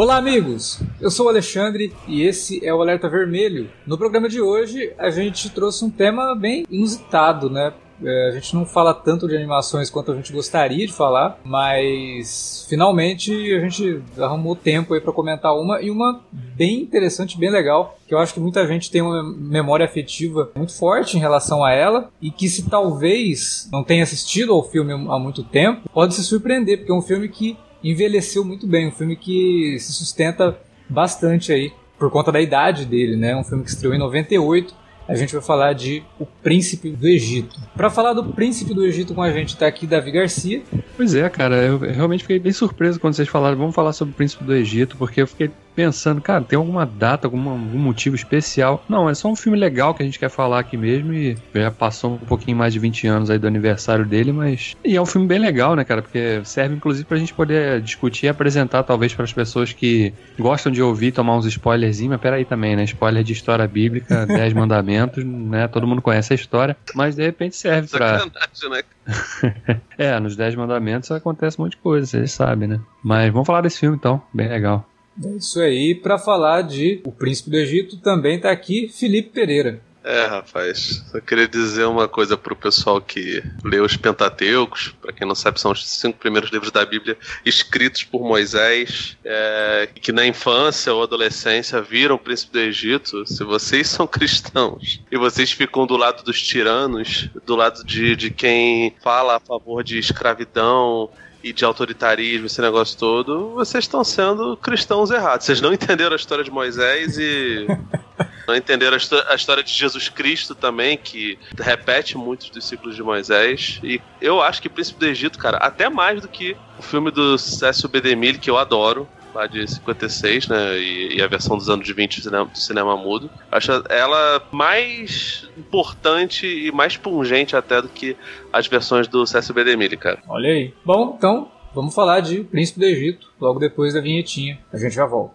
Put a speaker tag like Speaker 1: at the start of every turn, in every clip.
Speaker 1: Olá, amigos! Eu sou o Alexandre e esse é o Alerta Vermelho. No programa de hoje, a gente trouxe um tema bem inusitado, né? É, a gente não fala tanto de animações quanto a gente gostaria de falar, mas finalmente a gente arrumou tempo aí para comentar uma e uma bem interessante, bem legal, que eu acho que muita gente tem uma memória afetiva muito forte em relação a ela e que se talvez não tenha assistido ao filme há muito tempo, pode se surpreender, porque é um filme que envelheceu muito bem, um filme que se sustenta bastante aí por conta da idade dele, né? Um filme que estreou em 98 a gente vai falar de O Príncipe do Egito. Para falar do Príncipe do Egito com a gente tá aqui Davi Garcia.
Speaker 2: Pois é, cara, eu realmente fiquei bem surpreso quando vocês falaram, vamos falar sobre o Príncipe do Egito, porque eu fiquei pensando, cara, tem alguma data, algum, algum motivo especial? Não, é só um filme legal que a gente quer falar aqui mesmo e já passou um pouquinho mais de 20 anos aí do aniversário dele, mas. E é um filme bem legal, né, cara? Porque serve inclusive pra gente poder discutir e apresentar, talvez, para as pessoas que gostam de ouvir, tomar uns spoilerzinhos, mas peraí também, né? Spoiler de história bíblica, Dez Mandamentos, né? Todo mundo conhece a história, mas de repente serve pra. Sacanagem, né? é, nos Dez Mandamentos acontece um monte de coisa, vocês sabem, né? Mas vamos falar desse filme então, bem legal.
Speaker 1: É isso aí, para falar de O Príncipe do Egito, também está aqui Felipe Pereira.
Speaker 3: É, rapaz, eu queria dizer uma coisa pro pessoal que lê os Pentateucos, para quem não sabe, são os cinco primeiros livros da Bíblia escritos por Moisés, é, que na infância ou adolescência viram o príncipe do Egito. Se vocês são cristãos e vocês ficam do lado dos tiranos, do lado de, de quem fala a favor de escravidão e de autoritarismo, esse negócio todo, vocês estão sendo cristãos errados. Vocês não entenderam a história de Moisés e não entenderam a, a, história de Jesus Cristo também, que repete muitos dos ciclos de Moisés. E eu acho que Príncipe do Egito, cara, até mais do que o filme do Cécio B. DeMille, que eu adoro, lá de 56, né? E, e, a versão dos anos 20 do cinema, do cinema mudo. Acho ela mais importante e mais pungente até do que as versões do Cécio B. DeMille, cara.
Speaker 1: Olha aí. Bom, então vamos falar de Príncipe do Egito, logo depois da vinhetinha. A gente já volta.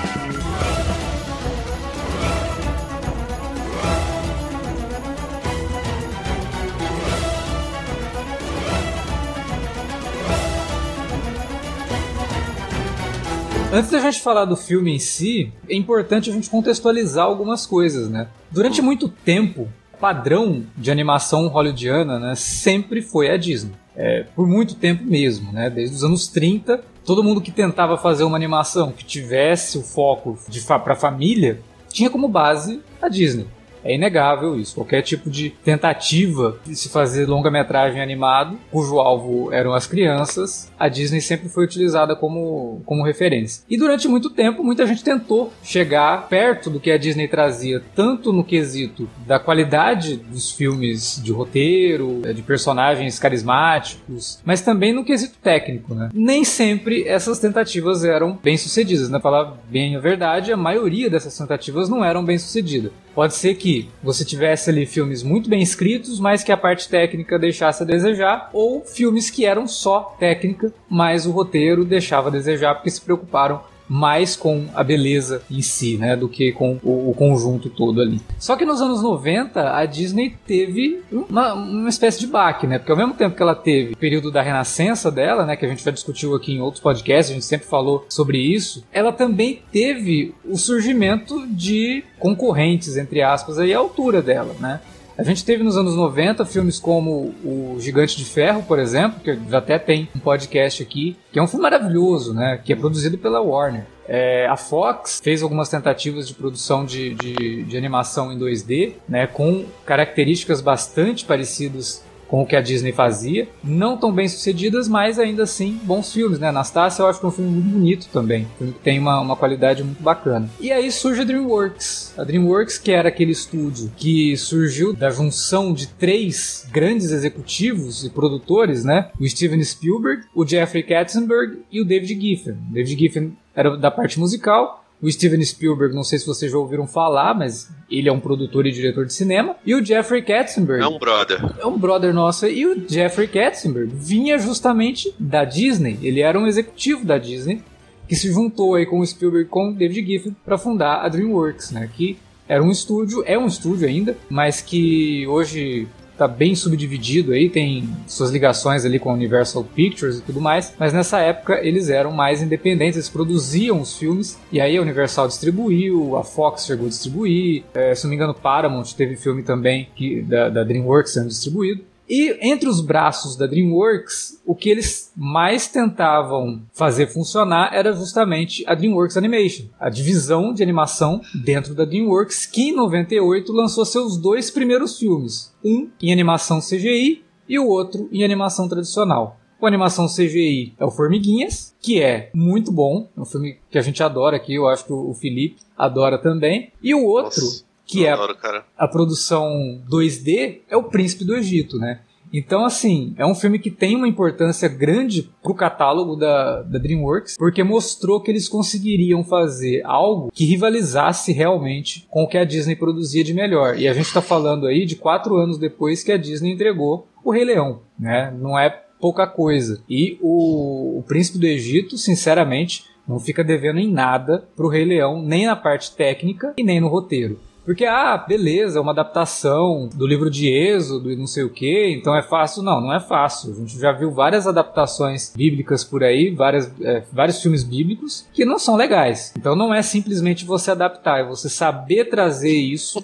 Speaker 1: Antes da gente falar do filme em si, é importante a gente contextualizar algumas coisas, né? Durante muito tempo, o padrão de animação hollywoodiana né, sempre foi a Disney. É, por muito tempo mesmo, né? Desde os anos 30, todo mundo que tentava fazer uma animação que tivesse o foco para a família tinha como base a Disney. É inegável isso. Qualquer tipo de tentativa de se fazer longa-metragem animado, cujo alvo eram as crianças, a Disney sempre foi utilizada como, como referência. E durante muito tempo, muita gente tentou chegar perto do que a Disney trazia, tanto no quesito da qualidade dos filmes de roteiro, de personagens carismáticos, mas também no quesito técnico, né? Nem sempre essas tentativas eram bem sucedidas, né? Falar bem a verdade, a maioria dessas tentativas não eram bem sucedidas. Pode ser que você tivesse ali filmes muito bem escritos, mas que a parte técnica deixasse a desejar, ou filmes que eram só técnica, mas o roteiro deixava a desejar porque se preocuparam mais com a beleza em si, né, do que com o, o, conjunto todo ali. Só que nos anos 90 a Disney teve uma, uma espécie de baque, né, porque ao mesmo tempo que ela teve o período da renascença dela, né, que a gente já discutiu aqui em outros podcasts, a gente sempre falou sobre isso, ela também teve o surgimento de concorrentes, entre aspas, aí, à altura dela, né. A gente teve nos anos 90 filmes como O Gigante de Ferro, por exemplo, que já até tem um podcast aqui, que é um filme maravilhoso, né? Que é produzido pela Warner. É, a Fox fez algumas tentativas de produção de, de, de, animação em 2D, né, com características bastante parecidas com o que a Disney fazia. Não tão bem sucedidas, mas ainda assim bons filmes, né? Anastasia eu acho que é um filme muito bonito também. Filme que tem uma, uma qualidade muito bacana. E aí surge a DreamWorks. A DreamWorks, que era aquele estúdio que surgiu da junção de três grandes executivos e produtores, né? O Steven Spielberg, o Jeffrey Katzenberg e o David Giffen. David Giffen era da parte musical o Steven Spielberg, não sei se vocês já ouviram falar, mas ele é um produtor e diretor de cinema. E o Jeffrey Katzenberg.
Speaker 3: É um brother.
Speaker 1: É um brother nosso. E o Jeffrey Katzenberg vinha justamente da Disney. Ele era um executivo da Disney que se juntou aí com o Spielberg com o David Giffen para fundar a DreamWorks, né? Que era um estúdio, é um estúdio ainda, mas que hoje tá bem subdividido aí, tem suas ligações ali com a Universal Pictures e tudo mais, mas nessa época eles eram mais independentes, eles produziam os filmes, e aí a Universal distribuiu, a Fox chegou a distribuir, é, se não me engano Paramount teve filme também que, da, da DreamWorks sendo distribuído, e entre os braços da DreamWorks, o que eles mais tentavam fazer funcionar era justamente a DreamWorks Animation, a divisão de animação dentro da DreamWorks, que em 98 lançou seus dois primeiros filmes, um em animação CGI e o outro em animação tradicional. O animação CGI é o Formiguinhas, que é muito bom, é um filme que a gente adora aqui, eu acho que o Felipe adora também. E o outro Nossa que é adoro, a, produção 2D, é o Príncipe do Egito, né? Então, assim, é um filme que tem uma importância grande pro catálogo da, da DreamWorks, porque mostrou que eles conseguiriam fazer algo que rivalizasse realmente com o que a Disney produzia de melhor. E a gente está falando aí de quatro anos depois que a Disney entregou o Rei Leão, né? Não é pouca coisa. E o, o Príncipe do Egito, sinceramente, não fica devendo em nada pro Rei Leão, nem na parte técnica e nem no roteiro. Porque, ah, beleza, é uma adaptação do livro de Êxodo e não sei o que, então é fácil. Não, não é fácil. A gente já viu várias adaptações bíblicas por aí, várias, é, vários filmes bíblicos que não são legais. Então não é simplesmente você adaptar, é você saber trazer isso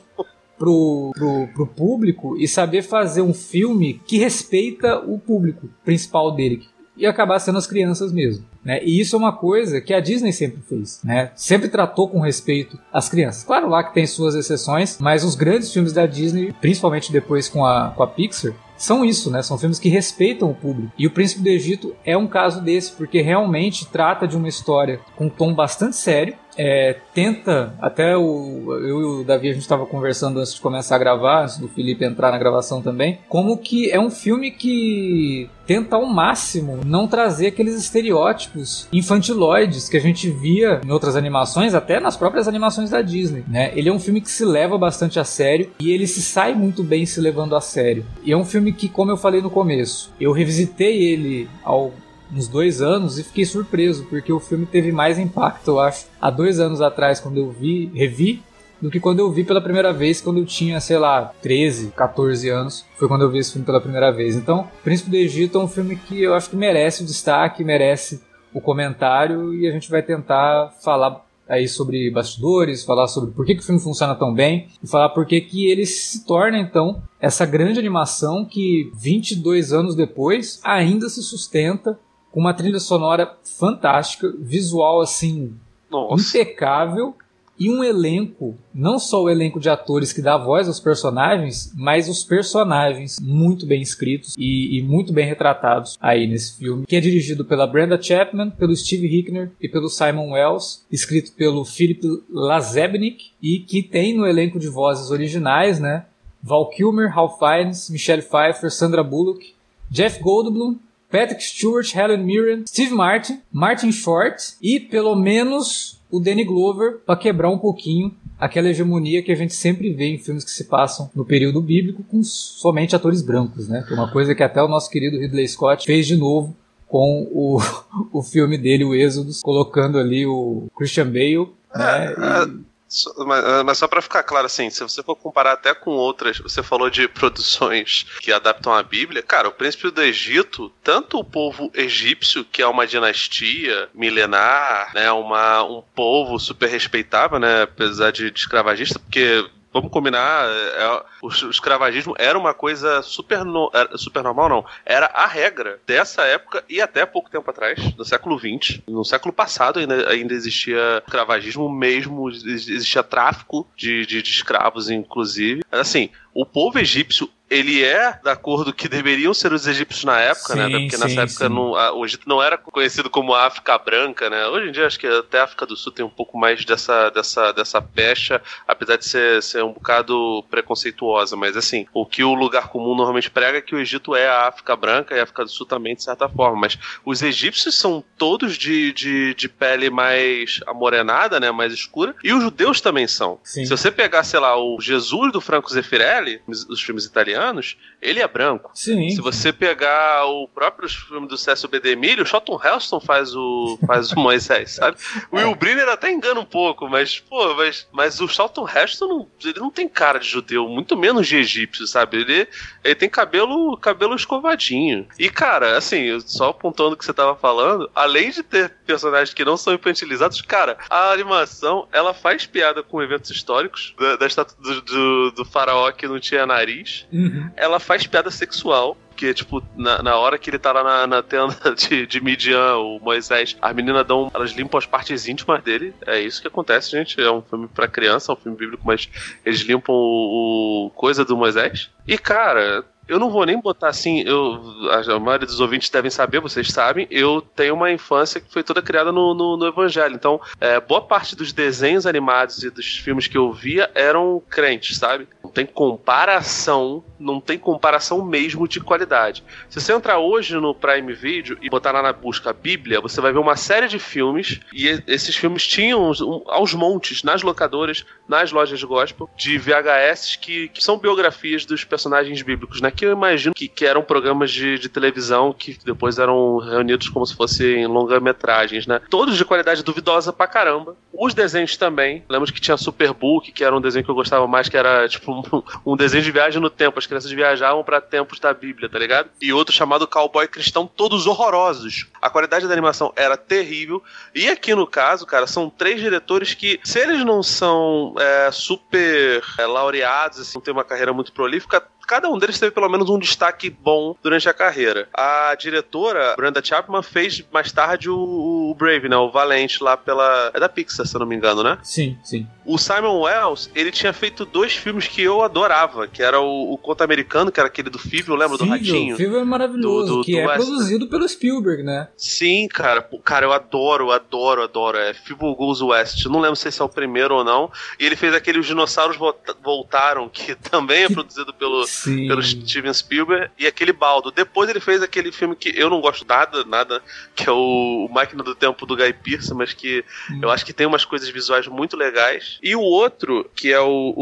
Speaker 1: pro, pro, pro público e saber fazer um filme que respeita o público principal dele, e acabar sendo as crianças mesmo. Né? E isso é uma coisa que a Disney sempre fez, né? Sempre tratou com respeito as crianças. Claro lá que tem suas exceções, mas os grandes filmes da Disney, principalmente depois com a, com a Pixar, são isso, né? São filmes que respeitam o público. E o Príncipe do Egito é um caso desse, porque realmente trata de uma história com um tom bastante sério. É, tenta, até o, eu e o Davi a gente estava conversando antes de começar a gravar, antes do Felipe entrar na gravação também, como que é um filme que tenta ao máximo não trazer aqueles estereótipos infantiloides que a gente via em outras animações, até nas próprias animações da Disney, né? Ele é um filme que se leva bastante a sério e ele se sai muito bem se levando a sério. E é um filme que, como eu falei no começo, eu revisitei ele ao uns dois anos e fiquei surpreso, porque o filme teve mais impacto, eu acho, há dois anos atrás, quando eu vi, revi, do que quando eu vi pela primeira vez, quando eu tinha, sei lá, 13, 14 anos. Foi quando eu vi esse filme pela primeira vez. Então, Príncipe do Egito é um filme que eu acho que merece o destaque, merece o comentário e a gente vai tentar falar aí sobre bastidores, falar sobre por que, que o filme funciona tão bem e falar por que, que ele se torna então essa grande animação que 22 anos depois ainda se sustenta com uma trilha sonora fantástica, visual assim Nossa. impecável e um elenco, não só o elenco de atores que dá voz aos personagens, mas os personagens muito bem escritos e, e, muito bem retratados aí nesse filme, que é dirigido pela Brenda Chapman, pelo Steve Hickner e pelo Simon Wells, escrito pelo Philip Lazebnik e que tem no elenco de vozes originais, né, Val Kilmer, Hal Fiennes, Michelle Pfeiffer, Sandra Bullock, Jeff Goldblum, Patrick Stewart, Helen Mirren, Steve Martin, Martin Short e pelo menos o Danny Glover para quebrar um pouquinho aquela hegemonia que a gente sempre vê em filmes que se passam no período bíblico com somente atores brancos, né? Que é uma coisa que até o nosso querido Ridley Scott fez de novo com o, o filme dele, o Êxodos, colocando ali o Christian Bale, né?
Speaker 3: É, Mas, ah, mas, só para ficar claro, assim, se você for comparar até com outras, você falou de produções que adaptam a Bíblia, cara, o Príncipe do Egito, tanto o povo egípcio, que é uma dinastia milenar, né, uma, um povo super respeitável, né, apesar de, de escravagista, porque vamos combinar, é, é, o, escravagismo era uma coisa super, no, super normal, não. Era a regra dessa época e até pouco tempo atrás, no século XX. No século passado ainda, ainda existia escravagismo mesmo, existia tráfico de, de, de escravos, inclusive. Assim, o povo egípcio ele é da cor do que deveriam ser os egípcios na época, né? sim, né? Porque sim, nessa época não, a, o Egito não era conhecido como África Branca, né? Hoje em dia acho que até a África do Sul tem um pouco mais dessa, dessa, dessa pecha, apesar de ser, ser um bocado preconceituosa, mas assim, o que o lugar comum normalmente prega é que o Egito é a África Branca e a África do Sul também, de certa forma, mas os egípcios são todos de, de, de pele mais amorenada, né? Mais escura, e os judeus também são. Sim. Se você pegar, sei lá, o Jesus do Franco Zeffirelli, os filmes italianos, anos, ele é branco.
Speaker 1: Sim.
Speaker 3: Se você pegar o próprio filme do César B. DeMille, o Charlton Heston faz o, faz o Moisés, sabe? O Will Brynner até engana um pouco, mas, pô, mas, mas o Charlton Heston não, ele não tem cara de judeu, muito menos de egípcio, sabe? Ele, ele tem cabelo, cabelo escovadinho. E, cara, assim, só apontando o que você tava falando, além de ter personagens que não são infantilizados, cara, a animação, ela faz piada com eventos históricos, da, da estátua do, do, do faraó que não tinha nariz. Ela faz piada sexual porque, tipo, na, na hora que ele tá lá na, na tenda de, de Midian, o Moisés, as meninas dão. Elas limpam as partes íntimas dele. É isso que acontece, gente. É um filme pra criança, é um filme bíblico, mas eles limpam o, o coisa do Moisés. E, cara, eu não vou nem botar assim, eu, a maioria dos ouvintes devem saber, vocês sabem, eu tenho uma infância que foi toda criada no, no, no Evangelho. Então, é, boa parte dos desenhos animados e dos filmes que eu via eram crentes, sabe? Não tem comparação, não tem comparação mesmo de qualidade. Se você entrar hoje no Prime Video e botar lá na busca Bíblia, você vai ver uma série de filmes, e esses filmes tinham aos montes, nas locadoras, nas lojas gospel, de VHS que, que são biografias dos personagens bíblicos, né? Que eu imagino que, que eram programas de, de televisão que depois eram reunidos como se fossem longa-metragens, né? Todos de qualidade duvidosa pra caramba. Os desenhos também. Lembro que tinha Superbook, que era um desenho que eu gostava mais, que era tipo um, um desenho de viagem no tempo. As crianças viajavam para tempos da Bíblia, tá ligado? E outro chamado Cowboy Cristão, todos horrorosos. A qualidade da animação era terrível. E aqui no caso, cara, são três diretores que, se eles não são é, super é, laureados, assim, não tem uma carreira muito prolífica, cada um deles teve pelo menos um destaque bom durante a carreira. A diretora, Brenda Chapman, fez mais tarde o, o Brave, né? O Valente lá pela. É da Pixar, se eu não me engano, né?
Speaker 1: Sim, sim.
Speaker 3: O Simon Wells, ele tinha feito dois filmes que eu adorava, que era o, o Conto Americano, que era aquele do Fível, lembra
Speaker 1: Fível,
Speaker 3: do Ratinho?
Speaker 1: Fível é maravilhoso, do, do, que do é West. produzido pelo Spielberg, né?
Speaker 3: Sim, cara. Cara, eu adoro, adoro, adoro. É Fível Goes West. Não lembro se esse é o primeiro ou não. E ele fez aquele Os Dinossauros Voltaram, que também é produzido pelo Sim. pelo Steven Spielberg, e aquele baldo. Depois ele fez aquele filme que eu não gosto nada, nada, que é o Máquina do Tempo do Guy Pearce, mas que hum. eu acho que tem umas coisas visuais muito legais. E o outro, que é o,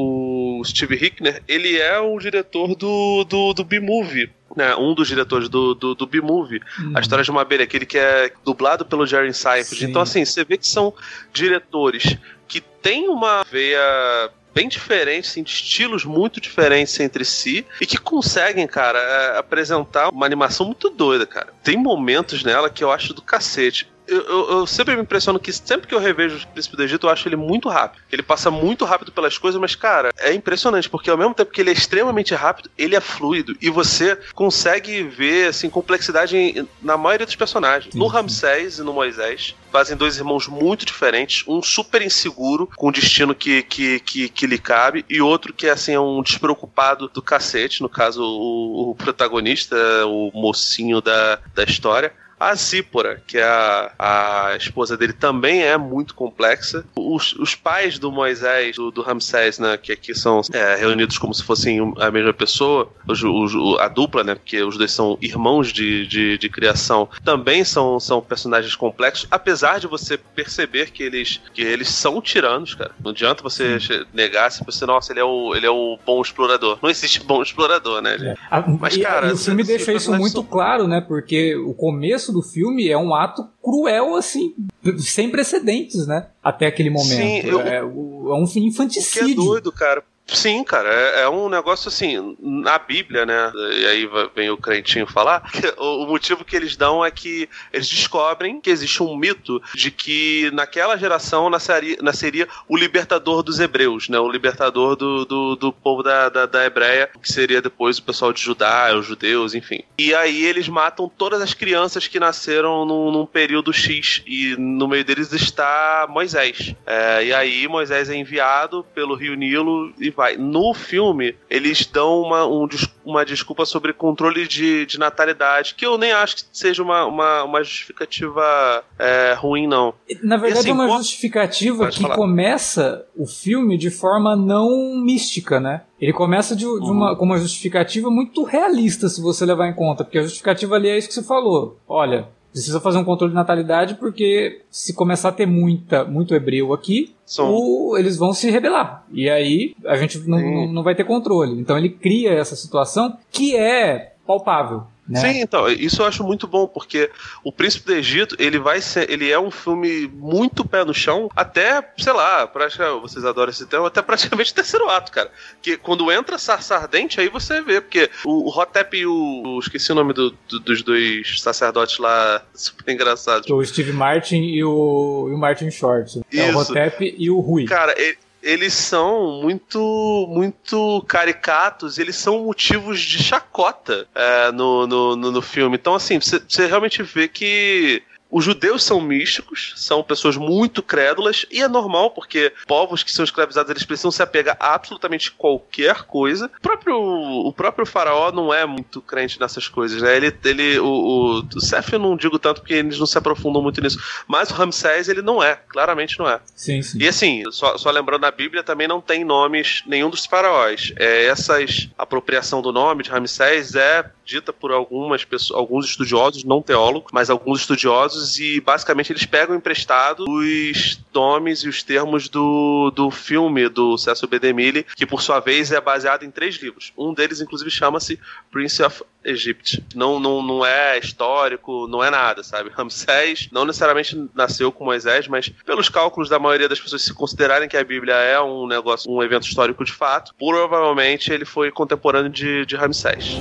Speaker 3: o Steve Hickner, ele é o diretor do, do, do B-Movie. Né, um dos diretores do, do, do B-Movie, hum. A História de uma Abelha, aquele que é dublado pelo Jerry Seinfeld. Então, assim, você vê que são diretores que têm uma veia bem diferentes, assim, de estilos muito diferentes entre si e que conseguem, cara, é, apresentar uma animação muito doida, cara. Tem momentos nela que eu acho do cacete eu, eu, eu, sempre me impressiono que sempre que eu revejo o Príncipe do Egito, eu acho ele muito rápido. Ele passa muito rápido pelas coisas, mas, cara, é impressionante, porque ao mesmo tempo que ele é extremamente rápido, ele é fluido. E você consegue ver, assim, complexidade na maioria dos personagens. No Ramsés e no Moisés, fazem dois irmãos muito diferentes. Um super inseguro, com o destino que, que, que, que lhe cabe, e outro que, assim, é um despreocupado do cacete, no caso, o, o protagonista, o mocinho da, da história. A Zípora, que é a, a esposa dele, também é muito complexa. Os, os pais do Moisés, do, do Ramsés, né, que aqui são é, reunidos como se fossem a mesma pessoa, os, os, a dupla, né, porque os dois são irmãos de, de, de, criação, também são, são personagens complexos, apesar de você perceber que eles, que eles são tiranos, cara. Não adianta você Sim. negar se você, nossa, ele é, o, ele é o bom explorador. Não existe bom explorador, né?
Speaker 1: É. Mas, cara. E, o filme deixa isso muito são... claro, né, porque o começo do filme é um ato cruel, assim, sem precedentes, né? Até aquele momento. Sim, eu, é, é, um infanticídio. O que
Speaker 3: é doido, cara Sim, cara, é, é, um negócio assim, na Bíblia, né? E aí vem o crentinho falar, o, motivo que eles dão é que eles descobrem que existe um mito de que naquela geração nasceria, nasceria o libertador dos hebreus, né? O libertador do, do, do povo da, da, da Hebreia, que seria depois o pessoal de Judá, os judeus, enfim. E aí eles matam todas as crianças que nasceram num, num período X, e no meio deles está Moisés. É, e aí Moisés é enviado pelo rio Nilo e vai. No filme, eles dão uma, um, uma desculpa sobre controle de, de natalidade, que eu nem acho que seja uma, uma, uma justificativa é, ruim, não.
Speaker 1: Na verdade, assim, é uma justificativa que falar. começa o filme de forma não mística, né? Ele começa de, de uma, uhum. com uma justificativa muito realista, se você levar em conta, porque a justificativa ali é isso que você falou. Olha, precisa fazer um controle de natalidade porque se começar a ter muita, muito hebreu aqui, o, eles vão se rebelar. E aí a gente não, não, não vai ter controle. Então ele cria essa situação que é palpável. Né?
Speaker 3: Sim, então, isso eu acho muito bom, porque o Príncipe do Egito, ele vai ser, ele é um filme muito pé no chão, até, sei lá, praticamente, vocês adoram esse tema, até praticamente o terceiro ato, cara. Que quando entra Sardente, aí você vê, porque o, o Hotep e o, o, esqueci o nome do, do, dos dois sacerdotes lá, super engraçados.
Speaker 1: O Steve Martin e o, e o Martin Short. É o Hotep e o Rui.
Speaker 3: Cara, ele, eles são muito muito caricatos, eles são motivos de chacota é, no, no, no, no, filme. Então, assim, você realmente vê que os judeus são místicos, são pessoas muito crédulas, e é normal, porque povos que são escravizados eles precisam se apegar a absolutamente qualquer coisa. O próprio, o próprio faraó não é muito crente nessas coisas, né? Ele, ele, o, o, o Seth eu não digo tanto porque eles não se aprofundam muito nisso, mas o Ramsés ele não é, claramente não é.
Speaker 1: Sim, sim.
Speaker 3: E assim, só, só lembrando, na Bíblia também não tem nomes nenhum dos faraós. É, essas apropriação do nome de Ramsés é dita por algumas pessoas, alguns estudiosos, não teólogos, mas alguns estudiosos, e basicamente eles pegam emprestado os nomes e os termos do, do filme do Cecil B. DeMille, que por sua vez é baseado em três livros. Um deles, inclusive, chama-se Prince of Egypt. Não, não, não é histórico, não é nada, sabe? Ramsés não necessariamente nasceu com Moisés, mas pelos cálculos da maioria das pessoas se considerarem que a Bíblia é um negócio, um evento histórico de fato, provavelmente ele foi contemporâneo de, de Ramsés.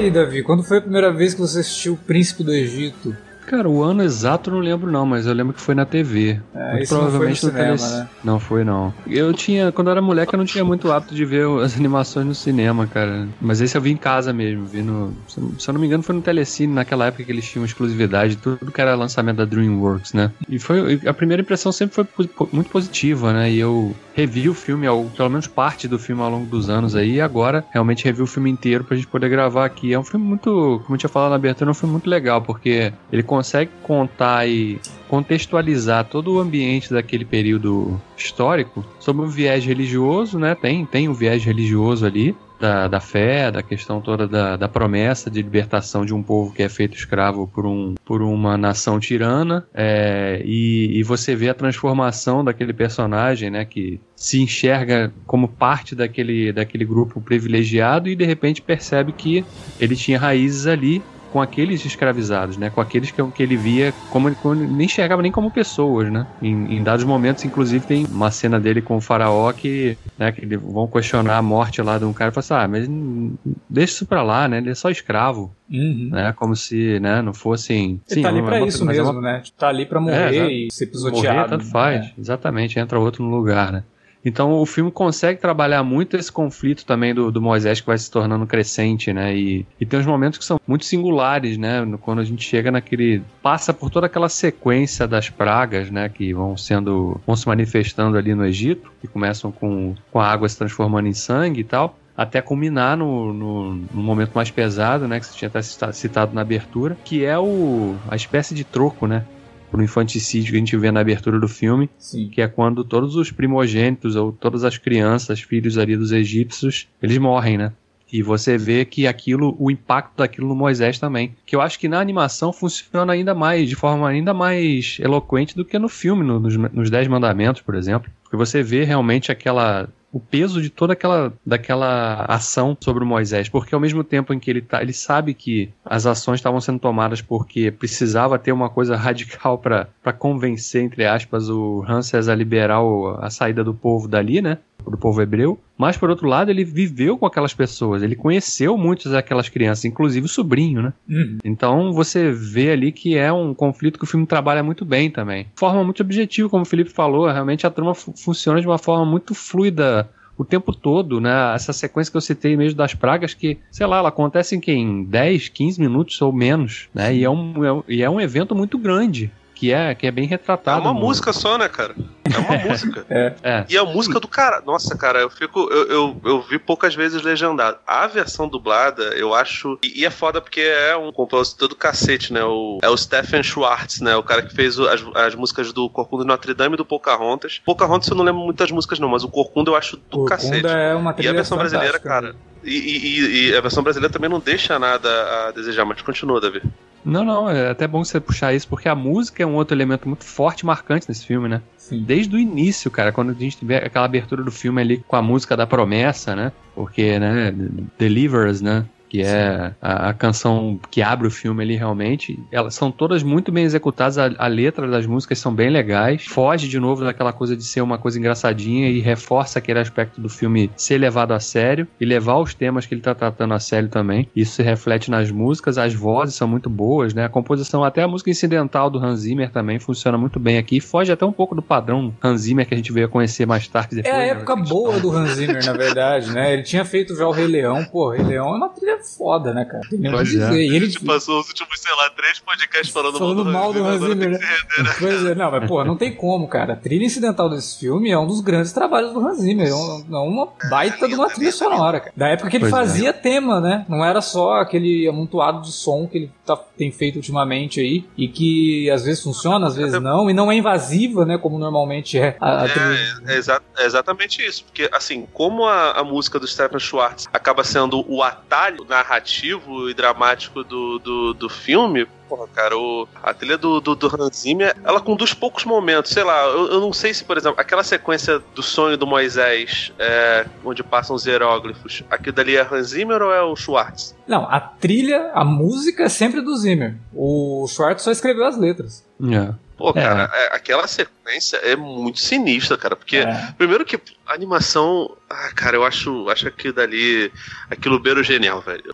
Speaker 1: Aí, Davi, quando foi a primeira vez que você assistiu O Príncipe do Egito?
Speaker 2: Cara, o ano exato eu não lembro não, mas eu lembro que foi na TV.
Speaker 1: É, muito provavelmente não foi no, no cinema, né?
Speaker 2: Não foi não. Eu tinha, quando eu era moleque, eu não tinha muito hábito de ver as animações no cinema, cara. Mas esse eu vi em casa mesmo, vi no, se eu não me engano foi no Telecine, naquela época que eles tinham exclusividade, tudo que era lançamento da DreamWorks, né? E foi a primeira impressão sempre foi muito positiva, né? E eu revi o filme, pelo menos parte do filme ao longo dos anos aí, e agora realmente revi o filme inteiro pra gente poder gravar aqui. É um filme muito, como eu tinha falado na abertura, é um filme muito legal, porque ele consegue contar e contextualizar todo o ambiente daquele período histórico sob um viés religioso, né? Tem, tem um viés religioso ali, da, da fé, da questão toda da, da promessa de libertação de um povo que é feito escravo por, um, por uma nação tirana, é, e, e você vê a transformação daquele personagem, né, que se enxerga como parte daquele, daquele grupo privilegiado e de repente percebe que ele tinha raízes ali com aqueles escravizados, né? Com aqueles que, que ele via como, como nem enxergava nem como pessoas, né? Em, em, dados momentos, inclusive, tem uma cena dele com o faraó que, né, que vão questionar a morte lá de um cara e falam assim, ah, mas deixa isso pra lá, né? Ele é só escravo. Uhum. Né? Como se, né, não fossem.
Speaker 1: Ele sim, tá ali pra isso mesmo, é uma... né? Tá ali pra morrer é, e ser pisoteado. Morrer,
Speaker 2: tanto faz, é. exatamente, entra outro no lugar, né? Então o filme consegue trabalhar muito esse conflito também do, do Moisés que vai se tornando crescente, né? E, e tem uns momentos que são muito singulares, né? Quando a gente chega naquele. passa por toda aquela sequência das pragas, né? Que vão sendo. vão se manifestando ali no Egito, que começam com, com a água se transformando em sangue e tal até culminar no, no, no, momento mais pesado, né, que você tinha até citado na abertura, que é o, a espécie de troco, né, pro infanticídio que a gente vê na abertura do filme,
Speaker 1: Sim.
Speaker 2: que é quando todos os primogênitos ou todas as crianças, filhos ali dos egípcios, eles morrem, né? E você vê que aquilo, o impacto daquilo no Moisés também. Que eu acho que na animação funciona ainda mais, de forma ainda mais eloquente do que no filme, no, nos, nos Dez Mandamentos, por exemplo. Porque você vê realmente aquela o peso de toda aquela daquela ação sobre o Moisés, porque ao mesmo tempo em que ele tá, ele sabe que as ações estavam sendo tomadas porque precisava ter uma coisa radical para convencer entre aspas o Ramsés a liberar o, a saída do povo dali, né? Do povo hebreu, mas por outro lado ele viveu com aquelas pessoas, ele conheceu muitas daquelas crianças, inclusive o sobrinho, né? Uhum. Então você vê ali que é um conflito que o filme trabalha muito bem também. Forma muito objetiva, como o Felipe falou, realmente a trama funciona de uma forma muito fluida o tempo todo, né? Essa sequência que eu citei mesmo das pragas, que, sei lá, ela acontece em, que, em 10, 15 minutos ou menos, né? E é um, é, e é um evento muito grande que é, que é bem retratado.
Speaker 3: É uma
Speaker 2: no...
Speaker 3: música só, né, cara? É uma música.
Speaker 2: É. é.
Speaker 3: E a música do cara. Nossa, cara, eu fico. Eu, eu, eu, vi poucas vezes legendado. A versão dublada, eu acho. E, e é foda porque é um compositor do cacete, né? O, é o Stephen Schwartz, né? O cara que fez as, as músicas do Corcunda Notre Dame e do Pocahontas. Pocahontas eu não lembro muitas músicas, não, mas o Corcunda eu acho do Corcunda cacete.
Speaker 1: É uma
Speaker 3: e a versão brasileira, cara. E, e, e, a versão brasileira também não deixa nada a desejar, mas continua, Davi.
Speaker 2: Não, não, é até bom você puxar isso, porque a música é um outro elemento muito forte e marcante nesse filme, né? Sim. Desde o início, cara, quando a gente vê aquela abertura do filme ali com a música da promessa, né? Porque, né, Delivers, né? Que é a, a, canção que abre o filme ali realmente. Elas são todas muito bem executadas, a, a, letra das músicas são bem legais. Foge de novo daquela coisa de ser uma coisa engraçadinha e reforça aquele aspecto do filme ser levado a sério e levar os temas que ele está tratando a sério também. Isso se reflete nas músicas, as vozes são muito boas, né? A composição, até a música incidental do Hans Zimmer também funciona muito bem aqui. Foge até um pouco do padrão Hans Zimmer que a gente veio a conhecer mais tarde.
Speaker 1: Depois, é a época né? boa do Hans Zimmer, na verdade, né? Ele tinha feito já o Rei Leão. Pô, Rei Leão é uma trilha foda, né, cara? Tem dizer. É. E
Speaker 3: ele a gente passou os últimos, sei lá, três podcasts falando,
Speaker 1: falando mal do Hans Zimmer, né? Né? Pois é, não, mas pô, não tem como, cara. A trilha incidental desse filme é um dos grandes trabalhos do Hans Zimmer. É, é uma baita de uma trilha sonora, cara. Da época que ele pois é. fazia é. tema, né? Não era só aquele amontoado de som que ele tá, tem feito ultimamente aí e que às vezes funciona, às vezes não, e não é invasiva, né? Como normalmente é
Speaker 3: a, a é, é, exa é exatamente isso. Porque, assim, como a, a música do Stephen Schwartz acaba sendo o atalho narrativo e dramático do, do, do filme, porra, cara, o, a trilha do, do, do Hans Zimmer, ela conduz poucos momentos, sei lá, eu, eu, não sei se, por exemplo, aquela sequência do sonho do Moisés, é, onde passam os hieróglifos, aquilo dali é Hans Zimmer ou é o Schwartz?
Speaker 1: Não, a trilha, a música é sempre do Zimmer. O Schwartz só escreveu as letras.
Speaker 2: Yeah.
Speaker 3: Pô, cara, é. aquela sequência é muito sinistra, cara. Porque, é. primeiro que a animação. Ah, cara, eu acho, acho aquilo dali. Aquilo beiro genial, velho.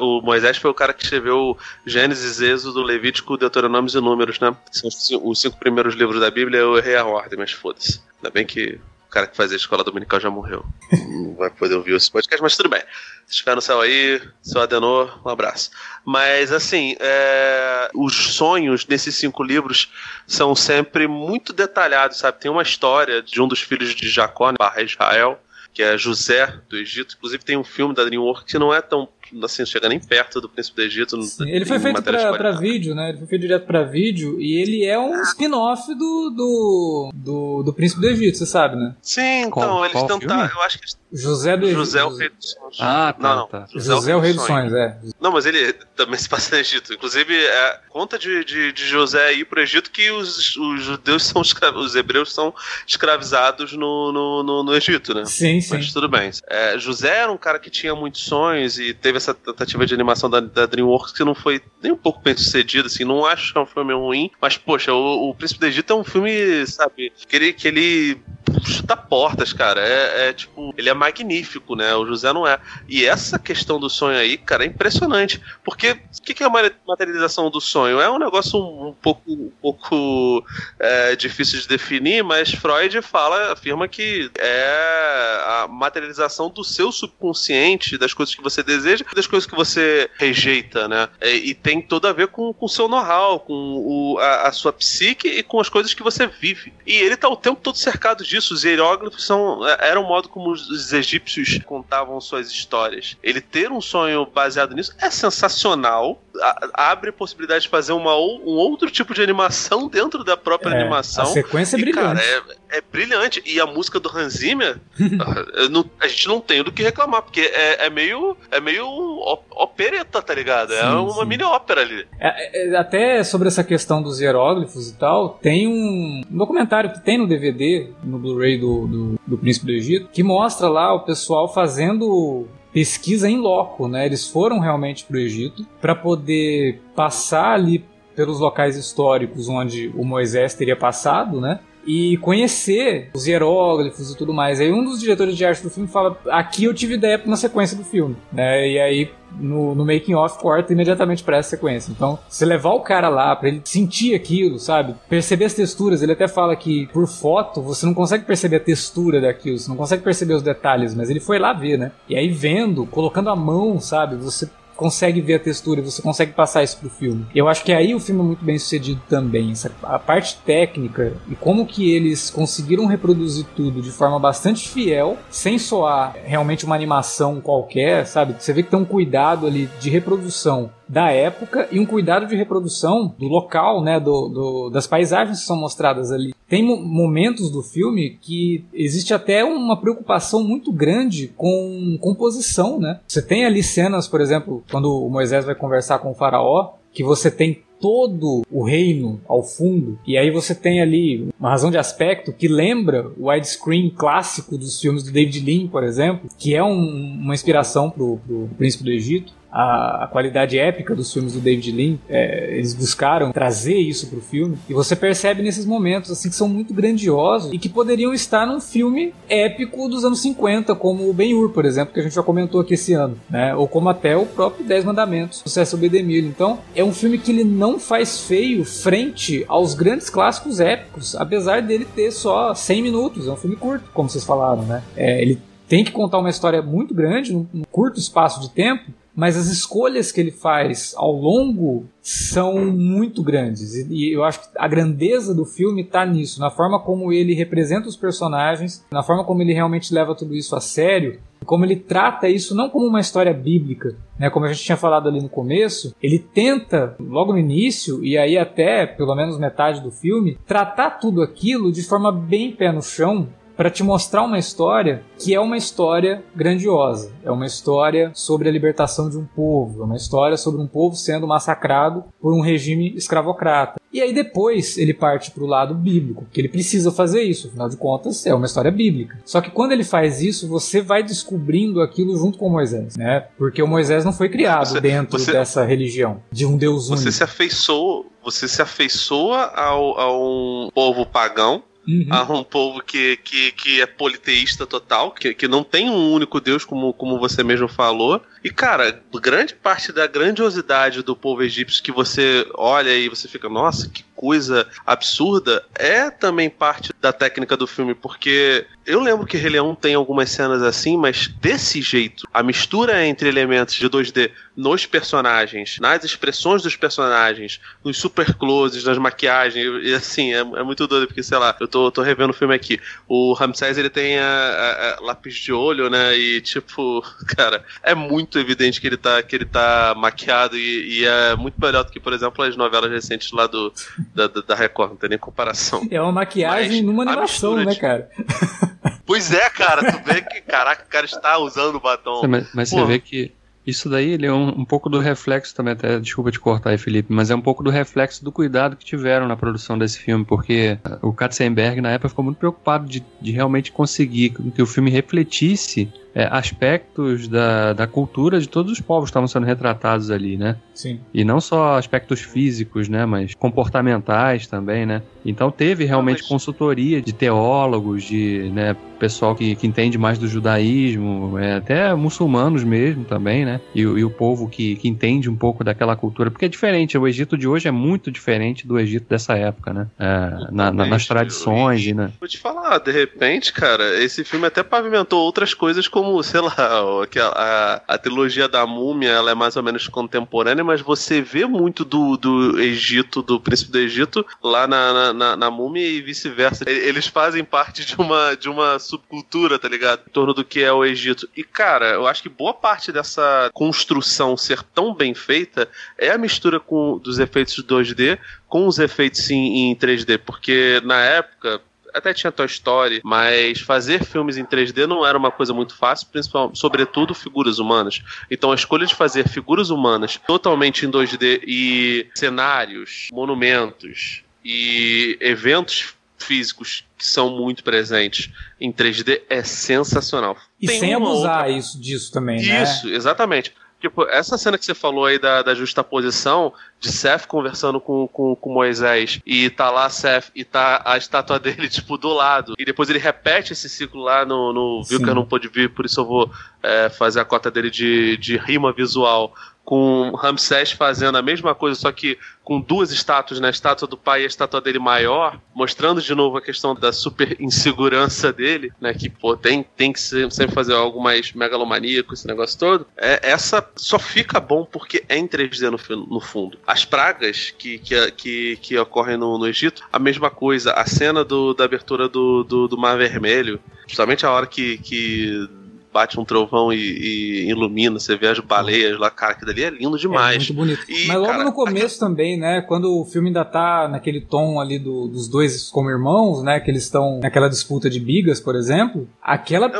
Speaker 3: O Moisés foi o cara que escreveu Gênesis, Êxodo, Levítico, Deuteronômios e Números, né? São os cinco primeiros livros da Bíblia, eu errei a ordem, mas foda-se. Ainda bem que cara que fazia a escola dominical já morreu. Não vai poder ouvir esse podcast, mas tudo bem. Se estiver no céu aí, seu Adenor, um abraço. Mas, assim, é... os sonhos nesses cinco livros são sempre muito detalhados, sabe? Tem uma história de um dos filhos de Jacó, barra Israel, que é José do Egito. Inclusive tem um filme da DreamWorks que não é tão assim, chega nem perto do Príncipe do Egito.
Speaker 1: Sim, ele foi feito pra, pra, vídeo, né? Ele foi feito direto pra vídeo e ele é um spin-off do, do, do, do, Príncipe do Egito, você sabe, né?
Speaker 3: Sim, então, qual, eles tentaram, eu acho que.
Speaker 1: José do Egito.
Speaker 3: José o Rei dos Sonhos.
Speaker 2: Ah, tá,
Speaker 3: não, não.
Speaker 2: Tá.
Speaker 1: José, José o Rei dos Sonhos, é.
Speaker 3: Não, mas ele também se passa no Egito. Inclusive, é, conta de, de, de José ir pro Egito que os, os judeus são os hebreus são escravizados no, no, no, no Egito, né?
Speaker 1: Sim, sim.
Speaker 3: Mas tudo bem. É, José era um cara que tinha muitos sonhos e teve essa tentativa de animação da, da DreamWorks que não foi nem um pouco bem sucedido, assim, não acho que é um filme ruim, mas, poxa, o, o Príncipe do Egito é um filme, sabe, que ele, que ele chuta portas, cara, é, é, tipo, ele é magnífico, né, o José não é. E essa questão do sonho aí, cara, é impressionante, porque o que, que é a materialização do sonho? É um negócio um, um pouco, um pouco é, difícil de definir, mas Freud fala, afirma que é a materialização do seu subconsciente, das coisas que você deseja, das coisas que você rejeita, né? É, e tem tudo a ver com o seu know-how, com o, a, a, sua psique e com as coisas que você vive. E ele tá o tempo todo cercado disso. Os hieróglifos são, é, era o modo como os egípcios contavam suas histórias. Ele ter um sonho baseado nisso é sensacional abre possibilidade de fazer uma, um outro tipo de animação dentro da própria
Speaker 1: É,
Speaker 3: animação.
Speaker 1: A sequência é
Speaker 3: E,
Speaker 1: brilhante.
Speaker 3: cara, é, é brilhante. E a música do Hans Zimmer, não- a gente não tem do que reclamar, porque é, é meio é meio opereta, tá ligado? é
Speaker 1: Sim,
Speaker 3: uma
Speaker 1: sim.
Speaker 3: mini ópera ali.
Speaker 1: É, é, até sobre essa questão dos hieróglifos e tal, tem um documentário que tem no DVD, no Blu-ray do, do, do Príncipe do Egito, que mostra lá o pessoal fazendo pesquisa em loco, né? Eles foram realmente pro Egito para poder passar ali pelos locais históricos onde o Moisés teria passado, né? E conhecer os hieróglifos e tudo mais. Aí um dos diretores de arte do filme fala: aqui eu tive ideia para uma sequência do filme, né? E aí no, no making off corta imediatamente para essa sequência. Então, você levar o cara lá para ele sentir aquilo, sabe? Perceber as texturas. Ele até fala que por foto você não consegue perceber a textura daquilo, você não consegue perceber os detalhes, mas ele foi lá ver, né? E aí vendo, colocando a mão, sabe? Você consegue ver a textura, você consegue passar isso pro filme. E eu acho que aí o filme é muito bem sucedido também. A parte técnica e como que eles conseguiram reproduzir tudo de forma bastante fiel, sem soar realmente uma animação qualquer, sabe? Você vê que tem um cuidado ali de reprodução da época e um cuidado de reprodução do local, né, do, do- das paisagens que são mostradas ali. Tem mo- momentos do filme que existe até uma preocupação muito grande com composição, né? Você tem ali cenas, por exemplo, quando o Moisés vai conversar com o faraó, que você tem todo o reino ao fundo, e aí você tem ali uma razão de aspecto que lembra o widescreen clássico dos filmes do David Lean, por exemplo, que é um- uma inspiração pro, pro Príncipe do Egito. A, a qualidade épica dos filmes do David Lean, é, eles buscaram trazer isso pro filme, e você percebe nesses momentos assim que são muito grandiosos e que poderiam estar num filme épico dos anos 50, como o Ben-Hur, por exemplo, que a gente já comentou aqui esse ano, né? Ou como até o próprio Dez Mandamentos, do Cecil B. DeMille. Então, é um filme que ele não faz feio frente aos grandes clássicos épicos, apesar dele ter só 100 minutos, é um filme curto, como vocês falaram, né? É, ele tem que contar uma história muito grande, num curto espaço de tempo, mas as escolhas que ele faz ao longo são muito grandes. E, eu acho que a grandeza do filme está nisso, na forma como ele representa os personagens, na forma como ele realmente leva tudo isso a sério, como ele trata isso não como uma história bíblica, né, como a gente tinha falado ali no começo, ele tenta, logo no início, e aí até pelo menos metade do filme, tratar tudo aquilo de forma bem pé no chão, para te mostrar uma história que é uma história grandiosa. É uma história sobre a libertação de um povo, é uma história sobre um povo sendo massacrado por um regime escravocrata. E aí depois ele parte para o lado bíblico, que ele precisa fazer isso, afinal de contas é uma história bíblica. Só que quando ele faz isso, você vai descobrindo aquilo junto com Moisés, né? Porque o Moisés não foi criado
Speaker 3: Você-
Speaker 1: dentro
Speaker 3: você-
Speaker 1: dessa religião, de um Deus único.
Speaker 3: Você se afeiçoa, você se afeiçoa ao, a um povo pagão,
Speaker 1: Uhum.
Speaker 3: a um povo que, que, que é politeísta total, que, que não tem um único Deus, como, como você mesmo falou. E, cara, grande parte da grandiosidade do povo egípcio que você olha e você fica, nossa, que coisa absurda, é também parte da técnica do filme, porque eu lembro que Rei Leão tem algumas cenas assim, mas desse jeito, a mistura entre elementos de 2D nos personagens, nas expressões dos personagens, nos super closes, nas maquiagens, e, assim, é, é muito doido, porque, sei lá, eu tô, tô revendo o filme aqui. O Ramsés, ele tem a, a- a lápis de olho, né? E, tipo, cara, é muito evidente que ele tá, que ele tá maquiado e, e é muito melhor do que, por exemplo, as novelas recentes lá do, da, da, da Record, não tem nem comparação.
Speaker 1: É uma maquiagem
Speaker 3: Mas
Speaker 1: numa animação, né,
Speaker 3: de-
Speaker 1: cara?
Speaker 3: Pois é, cara, tu vê que, caraca, o cara está usando o batom.
Speaker 2: Mas mas você vê que isso daí ele é um, um pouco do reflexo também, até desculpa te cortar aí, Felipe, mas é um pouco do reflexo do cuidado que tiveram na produção desse filme, porque o Katzenberg na época ficou muito preocupado de, de realmente conseguir que o filme refletisse é, aspectos da, da cultura de todos os povos que estavam sendo retratados ali, né?
Speaker 1: Sim.
Speaker 2: E não só aspectos físicos, né, mas comportamentais também, né? Então teve realmente
Speaker 3: mas-
Speaker 2: consultoria de teólogos, de né, pessoal que, que entende mais do judaísmo, é, até muçulmanos mesmo também, né? E, o- e o povo que, que entende um pouco daquela cultura, porque é diferente. O Egito de hoje é muito diferente do Egito dessa época, né? É, na- na- nas tradições e na,
Speaker 3: Vou te falar, de repente, cara, esse filme até pavimentou outras coisas com como, sei lá, a, a, a trilogia da múmia ela é mais ou menos contemporânea, mas você vê muito do, do Egito, do príncipe do Egito, lá na, na, na múmia e vice-versa. Eles fazem parte de uma, de uma subcultura, tá ligado? Em torno do que é o Egito. E, cara, eu acho que boa parte dessa construção ser tão bem feita é a mistura com dos efeitos 2D com os efeitos em, em 3D, porque na época até tinha Toy Story, mas fazer filmes em 3D não era uma coisa muito fácil, principalmente, sobretudo figuras humanas. Então a escolha de fazer figuras humanas totalmente em 2D e cenários, monumentos e eventos físicos que são muito presentes em 3D é sensacional.
Speaker 1: E Tem sem abusar outra... isso disso também,
Speaker 3: né? Isso, exatamente. Tipo, essa cena que você falou aí da, da justaposição, de Seth conversando com, com, com, Moisés, e tá lá Seth e tá a estátua dele, tipo, do lado. E depois ele repete esse ciclo lá no, no Vilker não pôde vir, por isso eu vou é, fazer a cota dele de, de rima visual com Ramsés fazendo a mesma coisa, só que com duas estátuas, né? A estátua do pai e a estátua dele maior, mostrando de novo a questão da super insegurança dele, né? Que, pô, tem, tem que sempre fazer algo mais megalomaníaco, esse negócio todo. É, essa só fica bom porque é em 3D no, no fundo. As pragas que, que, que, que ocorrem no, no Egito, a mesma coisa. A cena do, da abertura do, do, do Mar Vermelho, justamente a hora que, que bate um trovão e, e, ilumina, você vê as baleias lá, cara, aquilo ali é lindo demais. É
Speaker 1: muito bonito. E, Mas logo cara, no começo aquilo... também, né, quando o filme ainda tá naquele tom ali do, dos dois como irmãos, né, que eles estão naquela disputa de bigas, por exemplo, aquela...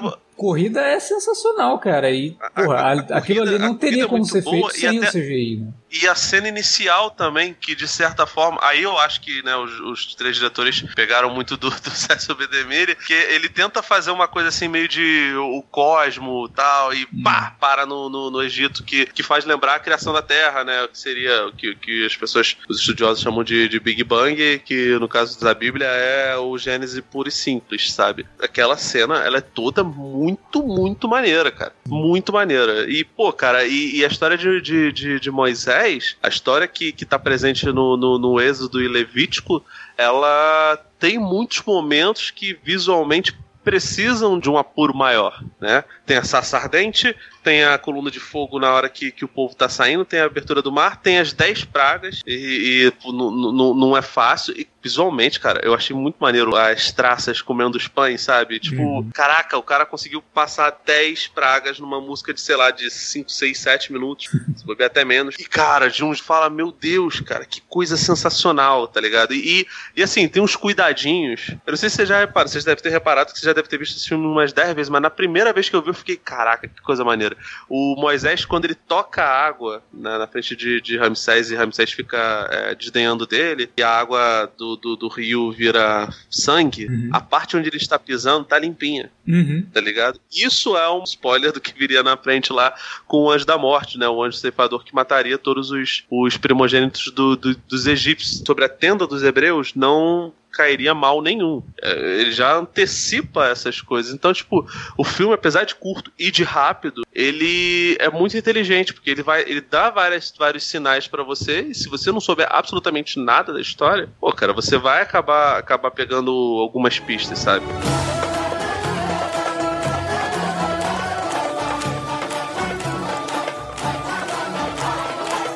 Speaker 1: corrida é sensacional, cara. E, porra, a, a, a aquilo corrida, ali não teria é como ser feito sem até, o CGI, né?
Speaker 3: E a cena inicial também, que de certa forma. Aí eu acho que né, os, os três diretores pegaram muito do, do César Bedemire, que ele tenta fazer uma coisa assim, meio de o cosmo tal, e hum. pá, para no, no, no, Egito, que, que faz lembrar a criação da Terra, né? Que seria o que, que as pessoas, os estudiosos chamam de, de Big Bang, que no caso da Bíblia é o Gênesis puro e simples, sabe? Aquela cena, ela é toda muito, muito maneira, cara. Muito maneira. E, pô, cara, e, e a história de, de, de, de Moisés a história que está presente no, no, no Êxodo e Levítico, ela tem muitos momentos que visualmente precisam de um apuro maior, né? Tem a sarça ardente, tem a coluna de fogo na hora que, que o povo tá saindo, tem a abertura do mar, tem as 10 pragas, e, e não é fácil. E visualmente, cara, eu achei muito maneiro as traças comendo os pães, sabe? Tipo, uhum. caraca, o cara conseguiu passar 10 pragas numa música de, sei lá, de 5, 6, 7 minutos, se for até menos. E, cara, de uns fala, meu Deus, cara, que coisa sensacional, tá ligado? E, e assim, tem uns cuidadinhos. Eu não sei se você já reparou, vocês devem ter reparado que você já deve ter visto esse filme umas 10 vezes, mas na primeira vez que eu vi, eu fiquei, caraca, que coisa maneira. O Moisés, quando ele toca a água na, na frente de, de Ramsés e Ramsés fica é, desdenhando dele, e a água do, do, do rio vira sangue, uhum. a parte onde ele está pisando tá limpinha. Uhum. Tá ligado? Isso é um spoiler do que viria na frente lá com o anjo da morte, né? O anjo ceifador que mataria todos os, os primogênitos do, do, dos egípcios. Sobre a tenda dos hebreus, não cairia mal nenhum. É, ele já antecipa essas coisas. Então, tipo, o filme, apesar de curto e de rápido, ele é muito inteligente, porque ele vai, ele dá várias, vários sinais para você, e se você não souber absolutamente nada da história, pô, cara, você vai acabar, acabar pegando algumas pistas, sabe?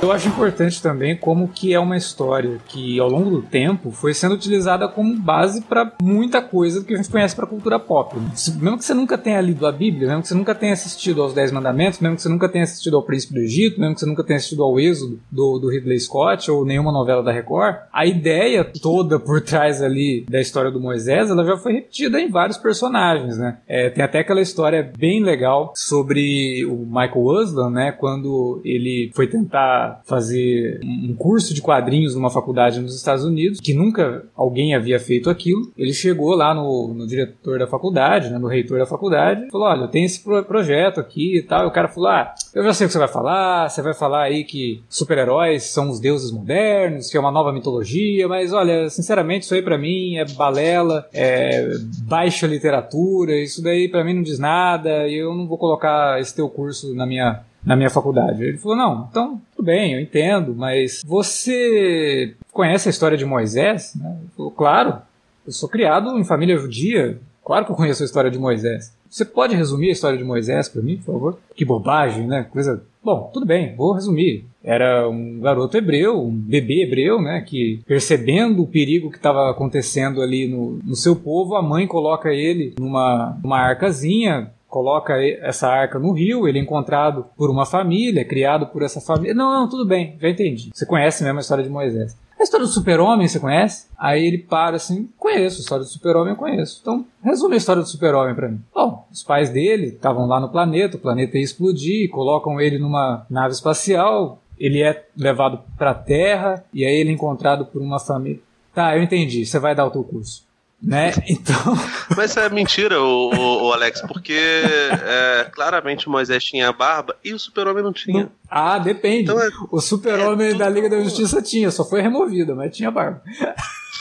Speaker 1: Eu acho importante também como que é uma história que ao longo do tempo foi sendo utilizada como base para muita coisa que a gente conhece para cultura pop. Mesmo que você nunca tenha lido a Bíblia, mesmo que você nunca tenha assistido aos Dez Mandamentos, mesmo que você nunca tenha assistido ao Príncipe do Egito, mesmo que você nunca tenha assistido ao Êxodo do, do Ridley Scott ou nenhuma novela da Record, a ideia toda por trás ali da história do Moisés, ela já foi repetida em vários personagens, né? É, tem até aquela história bem legal sobre o Michael Uslan, né? Quando ele foi tentar fazer um curso de quadrinhos numa faculdade nos Estados Unidos, que nunca alguém havia feito aquilo. Ele chegou lá no, no diretor da faculdade, né, no reitor da faculdade, falou: Olha, eu tenho esse pro projeto aqui e tal. E o cara falou: Ah, eu já sei o que você vai falar, você vai falar aí que super-heróis são os deuses modernos, que é uma nova mitologia, mas olha, sinceramente, isso aí para mim é balela, é baixa literatura, isso daí para mim não diz nada, e eu não vou colocar esse teu curso na minha na minha faculdade. Ele falou: não, então tudo bem, eu entendo, mas você conhece a história de Moisés? Né? Falou: claro, eu sou criado em família judia. Claro que eu conheço a história de Moisés. Você pode resumir a história de Moisés para mim, por favor? Que bobagem, né? Coisa. Bom, tudo bem, vou resumir. Era um garoto hebreu, um bebê hebreu, né? Que percebendo o perigo que estava acontecendo ali no, no seu povo, a mãe coloca ele numa, numa arcazinha, coloca essa arca no rio, ele é encontrado por uma família, criado por essa família. Não, não, tudo bem, já entendi. Você conhece mesmo a história de Moisés. A história do super-homem você conhece? Aí ele para assim, conheço, a história do super-homem eu conheço. Então, resume a história do super-homem para mim. Bom, os pais dele estavam lá no planeta, o planeta ia explodir, colocam ele numa nave espacial, ele é levado para a Terra e aí ele é encontrado por uma família. Tá, eu entendi, você vai dar o teu curso né? Então.
Speaker 3: Mas é mentira, o, o, o Alex, porque é, claramente Moisés tinha barba e o Super-Homem não tinha.
Speaker 1: Ah, depende. Então é, o Super-Homem é da Liga da Justiça tinha, só foi removido, mas tinha barba.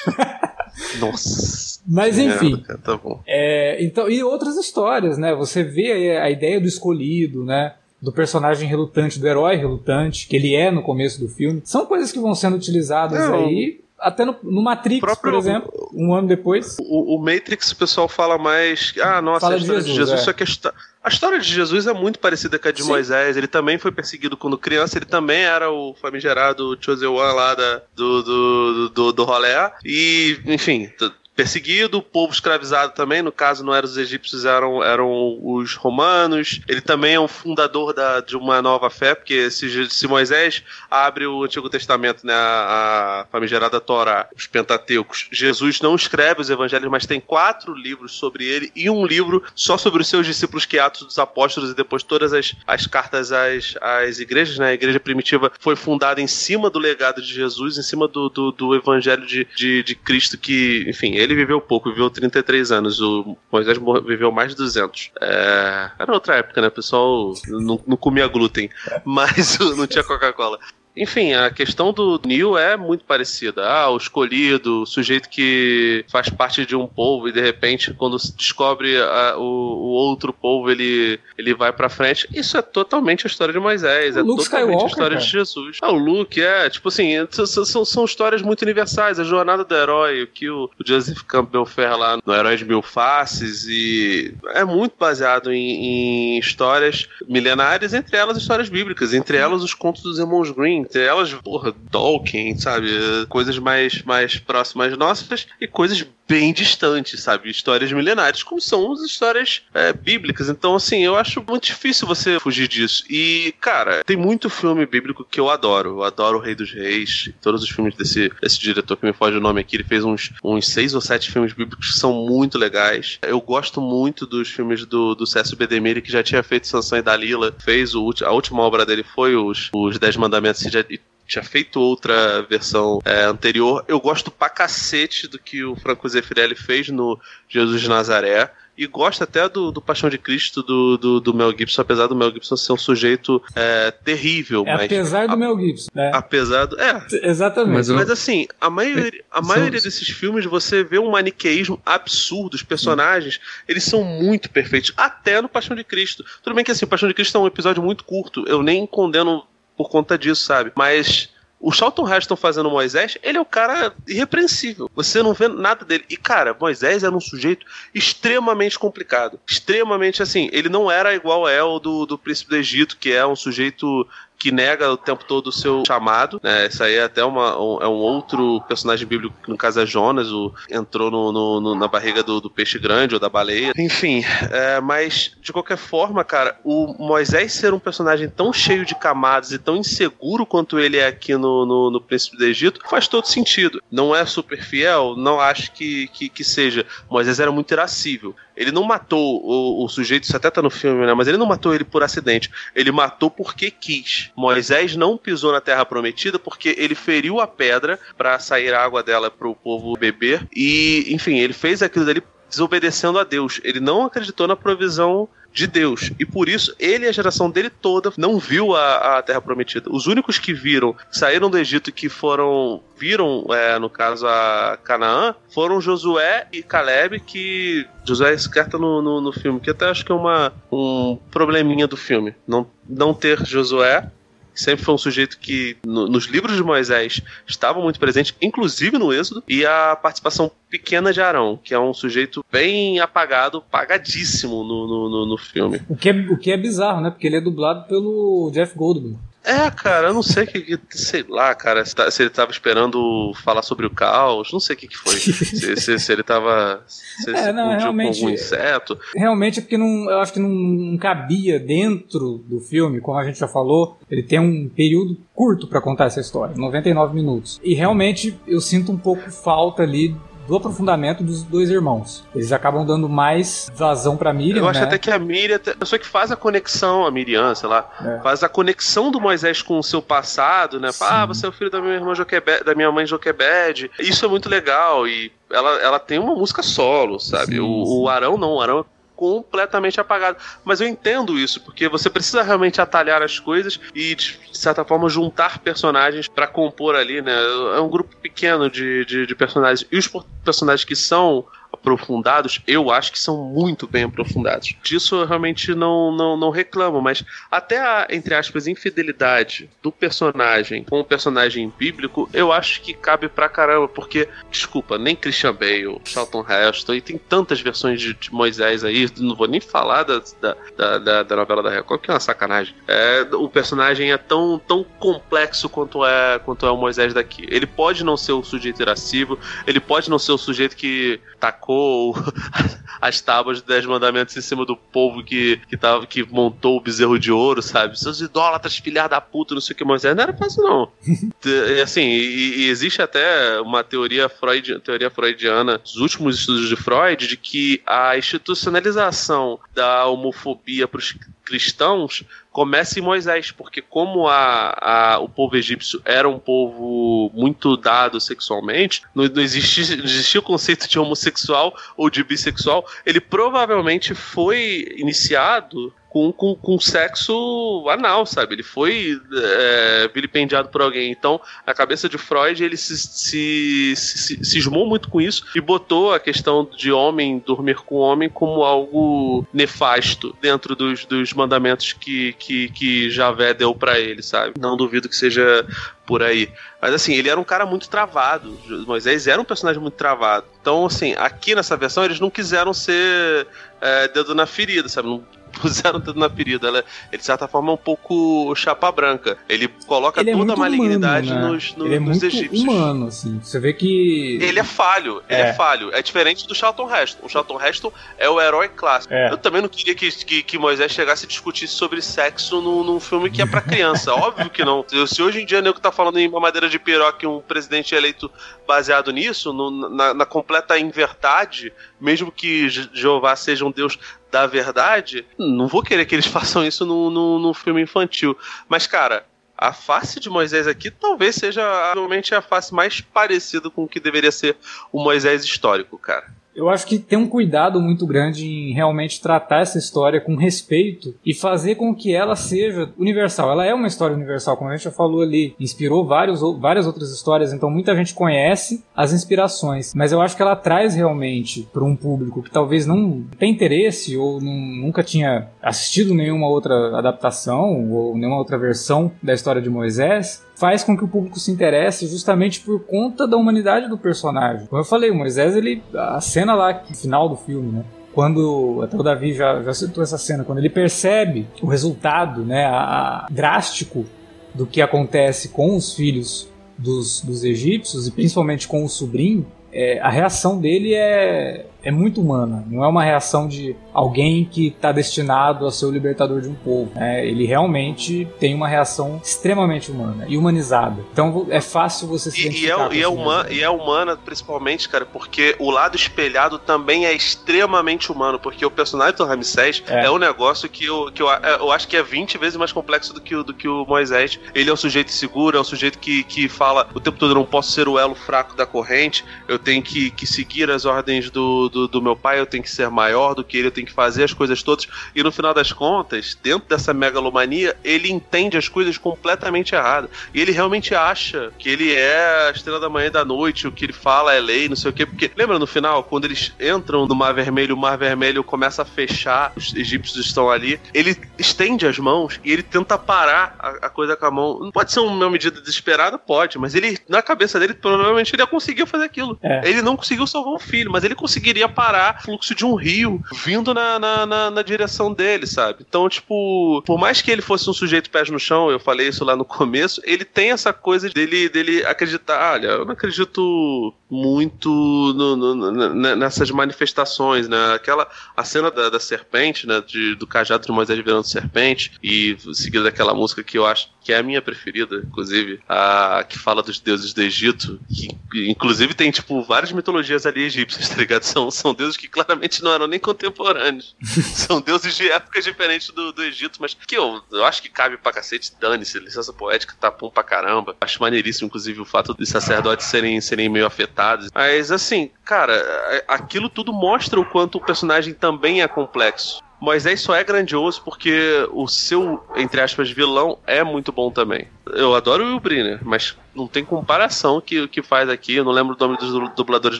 Speaker 3: Nossa.
Speaker 1: Mas enfim. Tá bom. É, então, e outras histórias, né? Você vê a ideia do escolhido, né? do personagem relutante, do herói relutante, que ele é no começo do filme. São coisas que vão sendo utilizadas não, aí até no, no Matrix, próprio, por exemplo, um ano depois.
Speaker 3: O, o, Matrix, o pessoal fala mais. Ah, nossa, fala a história de Jesus. De Jesus é. Só que a, a, história de Jesus é muito parecida com a de Sim. Moisés. Ele também foi perseguido quando criança, ele também era o famigerado Chosen One lá da, do, do, do, do rolé. E, enfim, perseguido, o povo escravizado também, no caso não eram os egípcios, eram, eram os romanos. Ele também é um fundador da, de uma nova fé, porque se, se Moisés abre o Antigo Testamento, né, a, a famigerada Torá, os Pentateucos, Jesus não escreve os evangelhos, mas tem quatro livros sobre ele e um livro só sobre os seus discípulos, que é Atos dos Apóstolos, e depois todas as, as cartas às, às igrejas, né, a igreja primitiva foi fundada em cima do legado de Jesus, em cima do, do, do evangelho de, de, de Cristo, que, enfim, ele viveu pouco, viveu 33 anos. O Moisés viveu mais de 200. É... Era outra época, né? O pessoal não, não comia glúten, mas não tinha Coca-Cola. Enfim, a questão do Neil é muito parecida. Ah, o escolhido, o sujeito que faz parte de um povo e de repente, quando descobre a, o, o, outro povo, ele, ele vai pra frente. Isso é totalmente a história de Moisés, o é Luke totalmente Skywalker, a história cara. de Jesus. Ah, o Luke, é, tipo assim, são, são histórias muito universais. A jornada do herói, o que o, o Joseph Campbell fez lá no Herói de Mil Faces, e é muito baseado em, em histórias milenares, entre elas histórias bíblicas, entre elas os contos dos irmãos Green entre elas, porra, Tolkien, sabe? Coisas mais, mais próximas nossas e coisas bem distantes, sabe? Histórias milenares, como são as histórias é, bíblicas. Então, assim, eu acho muito difícil você fugir disso. E, cara, tem muito filme bíblico que eu adoro. Eu adoro O Rei dos Reis, todos os filmes desse, desse diretor que me foge o nome aqui. Ele fez uns, uns seis ou sete filmes bíblicos que são muito legais. Eu gosto muito dos filmes do, do César B. Demir, que já tinha feito Sansão e Dalila. Fez o, a última obra dele foi os, os Dez Mandamentos já tinha feito outra versão é, anterior. Eu gosto pra cacete do que o Franco Zeffirelli fez no Jesus de Nazaré. E gosto até do, do Paixão de Cristo do, do, do, Mel Gibson, apesar do Mel Gibson ser um sujeito é, terrível.
Speaker 1: É, mas, apesar do a, Mel Gibson. Né?
Speaker 3: Apesar do. É.
Speaker 1: Exatamente.
Speaker 3: Mas, mas assim, a maioria, a maioria desses filmes você vê um maniqueísmo absurdo. Os personagens, eles são muito perfeitos. Até no Paixão de Cristo. Tudo bem que assim, o Paixão de Cristo é um episódio muito curto. Eu nem condeno por conta disso, sabe? Mas o Charlton Heston fazendo Moisés, ele é o cara irrepreensível. Você não vê nada dele. E, cara, Moisés era um sujeito extremamente complicado. Extremamente assim. Ele não era igual é o do, do príncipe do Egito, que é um sujeito que nega o tempo todo o seu chamado. Né? Isso aí é até uma, um, é um outro personagem bíblico, que no caso é Jonas, o, entrou no, no, no, na barriga do, do, peixe grande ou da baleia. Enfim, é, mas de qualquer forma, cara, o Moisés ser um personagem tão cheio de camadas e tão inseguro quanto ele é aqui no, no, no Príncipe do Egito faz todo sentido. Não é super fiel? Não acho que, que, que seja. Moisés era muito irascível. Ele não matou o, o, sujeito, isso até tá no filme, né? Mas ele não matou ele por acidente. Ele matou porque quis. Moisés não pisou na terra prometida porque ele feriu a pedra para sair a água dela para o povo beber. E, enfim, ele fez aquilo dali desobedecendo a Deus. Ele não acreditou na provisão de Deus. E por isso, ele e a geração dele toda não viu a, a Terra Prometida. Os únicos que viram, saíram do Egito que foram, viram, é, no caso, a Canaã, foram Josué e Caleb, que Josué esquerda no, no, no, filme, que até acho que é uma, um probleminha do filme. Não, não ter Josué sempre foi um sujeito que no, nos livros de Moisés estava muito presente, inclusive no Êxodo, e a participação pequena de Arão, que é um sujeito bem apagado, pagadíssimo no, no, no, no filme.
Speaker 1: O que, é, o que é bizarro, né? Porque ele é dublado pelo Jeff Goldblum.
Speaker 3: É, cara, eu não sei que, sei lá, cara, se, tá, se, ele tava esperando falar sobre o caos, não sei o que, que foi. se, se, se, ele tava. Se, é, não, realmente, com algum inseto.
Speaker 1: Realmente é porque não, eu acho que não, não, cabia dentro do filme, como a gente já falou, ele tem um período curto para contar essa história 99 minutos. E realmente eu sinto um pouco falta ali do aprofundamento dos dois irmãos. Eles acabam dando mais vazão pra Miriam.
Speaker 3: Eu acho
Speaker 1: né?
Speaker 3: até que a Miriam, a pessoa que faz a conexão, a Miriam, sei lá, é. faz a conexão do Moisés com o seu passado, né? Fala, ah, você é o filho da minha irmã Joquebed, da minha mãe Joquebed. Isso é muito legal e ela, ela tem uma música solo, sabe? Sim, o, o Arão não, o Arão é completamente apagado. Mas eu entendo isso, porque você precisa realmente atalhar as coisas e, de certa forma, juntar personagens para compor ali, né? É um grupo pequeno de, de, de personagens. E os personagens que são aprofundados, eu acho que são muito bem aprofundados. Disso eu realmente não, não, não reclamo, mas até a, entre aspas, infidelidade do personagem com o personagem bíblico, eu acho que cabe pra caramba, porque, desculpa, nem Christian Bale, Charlton Heston, e tem tantas versões de, de Moisés aí, não vou nem falar da, da, da, da novela da Record, que é uma sacanagem. É, o personagem é tão, tão complexo quanto é, quanto é o Moisés daqui. Ele pode não ser o sujeito irascível, ele pode não ser o sujeito que tacou colocou as tábuas dos Dez Mandamentos em cima do povo que, que, tava, que montou o bezerro de ouro, sabe? Seus idólatras, filhar da puta, não sei o que mais. Não era fácil, não. e, assim, e, e, existe até uma teoria, Freud, teoria freudiana, dos últimos estudos de Freud, de que a institucionalização da homofobia para os cristãos começa em Moisés, porque como a, a, o povo egípcio era um povo muito dado sexualmente, não, não, existia, não existia o conceito de homossexual ou de bissexual, ele provavelmente foi iniciado com, com, com sexo anal, sabe? Ele foi é, vilipendiado por alguém. Então, na cabeça de Freud, ele se, se, se, cismou muito com isso e botou a questão de homem dormir com homem como algo nefasto dentro dos, dos mandamentos que, que, que Javé deu para ele, sabe? Não duvido que seja por aí. Mas assim, ele era um cara muito travado. Moisés era um personagem muito travado. Então, assim, aqui nessa versão eles não quiseram ser é, dedo na ferida, sabe? Não puseram tudo na ferida. Ela, ele, de certa forma, é um pouco chapa branca. Ele coloca ele é toda a malignidade
Speaker 1: humano,
Speaker 3: né? nos,
Speaker 1: nos, ele é
Speaker 3: nos
Speaker 1: muito
Speaker 3: egípcios.
Speaker 1: humano, assim. Você vê que.
Speaker 3: Ele é falho, ele é, é falho. É diferente do Charlton Heston. O Charlton Heston é o herói clássico. É. Eu também não queria que, que, que, Moisés chegasse e discutisse sobre sexo num, num filme que é pra criança. Óbvio que não. Se hoje em dia o nego tá falando em uma madeira de piroca e um presidente eleito baseado nisso, no, na, na completa inverdade, mesmo que Jeová seja um Deus da verdade, não vou querer que eles façam isso num, num, num filme infantil. Mas, cara, a face de Moisés aqui talvez seja realmente a face mais parecida com o que deveria ser o Moisés histórico, cara.
Speaker 1: Eu acho que tem um cuidado muito grande em realmente tratar essa história com respeito e fazer com que ela seja universal. Ela é uma história universal, como a gente já falou ali, inspirou vários, várias outras histórias, então muita gente conhece as inspirações, mas eu acho que ela traz realmente para um público que talvez não tem interesse ou não, nunca tinha assistido nenhuma outra adaptação ou nenhuma outra versão da história de Moisés, faz com que o público se interesse justamente por conta da humanidade do personagem. Como eu falei, o Moisés, ele, a cena lá, no final do filme, né? Quando, até o Davi já, já citou essa cena, quando ele percebe o resultado, né, a, a drástico do que acontece com os filhos dos, dos egípcios e principalmente com o sobrinho, é, a reação dele é, é muito humana. Não é uma reação de alguém que está destinado a ser o libertador de um povo. É, ele realmente tem uma reação extremamente humana e humanizada. Então é fácil você se
Speaker 3: e, e, é, e, é humana, e é humana principalmente, cara, porque o lado espelhado também é extremamente humano, porque o personagem do Ramsés é, é um negócio que, eu, que eu, é, eu acho que é 20 vezes mais complexo do que, o, do que o Moisés. Ele é um sujeito seguro, é um sujeito que, que fala o tempo todo, eu não posso ser o elo fraco da corrente, eu tenho que, que seguir as ordens do, do, do, meu pai, eu tenho que ser maior do que ele, eu tenho que fazer as coisas todas. E no final das contas, dentro dessa megalomania, ele entende as coisas completamente erradas. E ele realmente acha que ele é a estrela da manhã e da noite, o que ele fala é lei, não sei o quê. Porque lembra no final, quando eles entram no Mar Vermelho, o Mar Vermelho começa a fechar, os egípcios estão ali, ele estende as mãos e ele tenta parar a, a coisa com a mão. Pode ser uma medida desesperada? Pode, mas ele, na cabeça dele, provavelmente ele ia conseguir fazer aquilo. É. Ele não conseguiu salvar o filho, mas ele conseguiria parar o fluxo de um rio vindo na, na, na, na direção dele, sabe? Então, tipo, por mais que ele fosse um sujeito pés no chão, eu falei isso lá no começo, ele tem essa coisa dele, dele acreditar, olha, eu não acredito muito no, no, no, nessas manifestações, né? Aquela a cena da, da serpente, né? De, do cajado de Moisés virando serpente e seguida daquela música que eu acho que é a minha preferida, inclusive, a que fala dos deuses do Egito, que inclusive tem tipo várias mitologias ali egípcias, tá ligado? São, são deuses que claramente não eram nem contemporâneos. são deuses de épocas diferentes do, do Egito, mas que eu, eu acho que cabe pra cacete, dane-se, licença poética tá bom pra caramba. Acho maneiríssimo, inclusive, o fato de sacerdotes serem, serem meio afetados. Mas assim, cara, aquilo tudo mostra o quanto o personagem também é complexo. Moisés só é grandioso porque o seu, entre aspas, vilão é muito bom também. Eu adoro o Will Brynner, mas não tem comparação que o que faz aqui. Eu não lembro o nome dos dubladores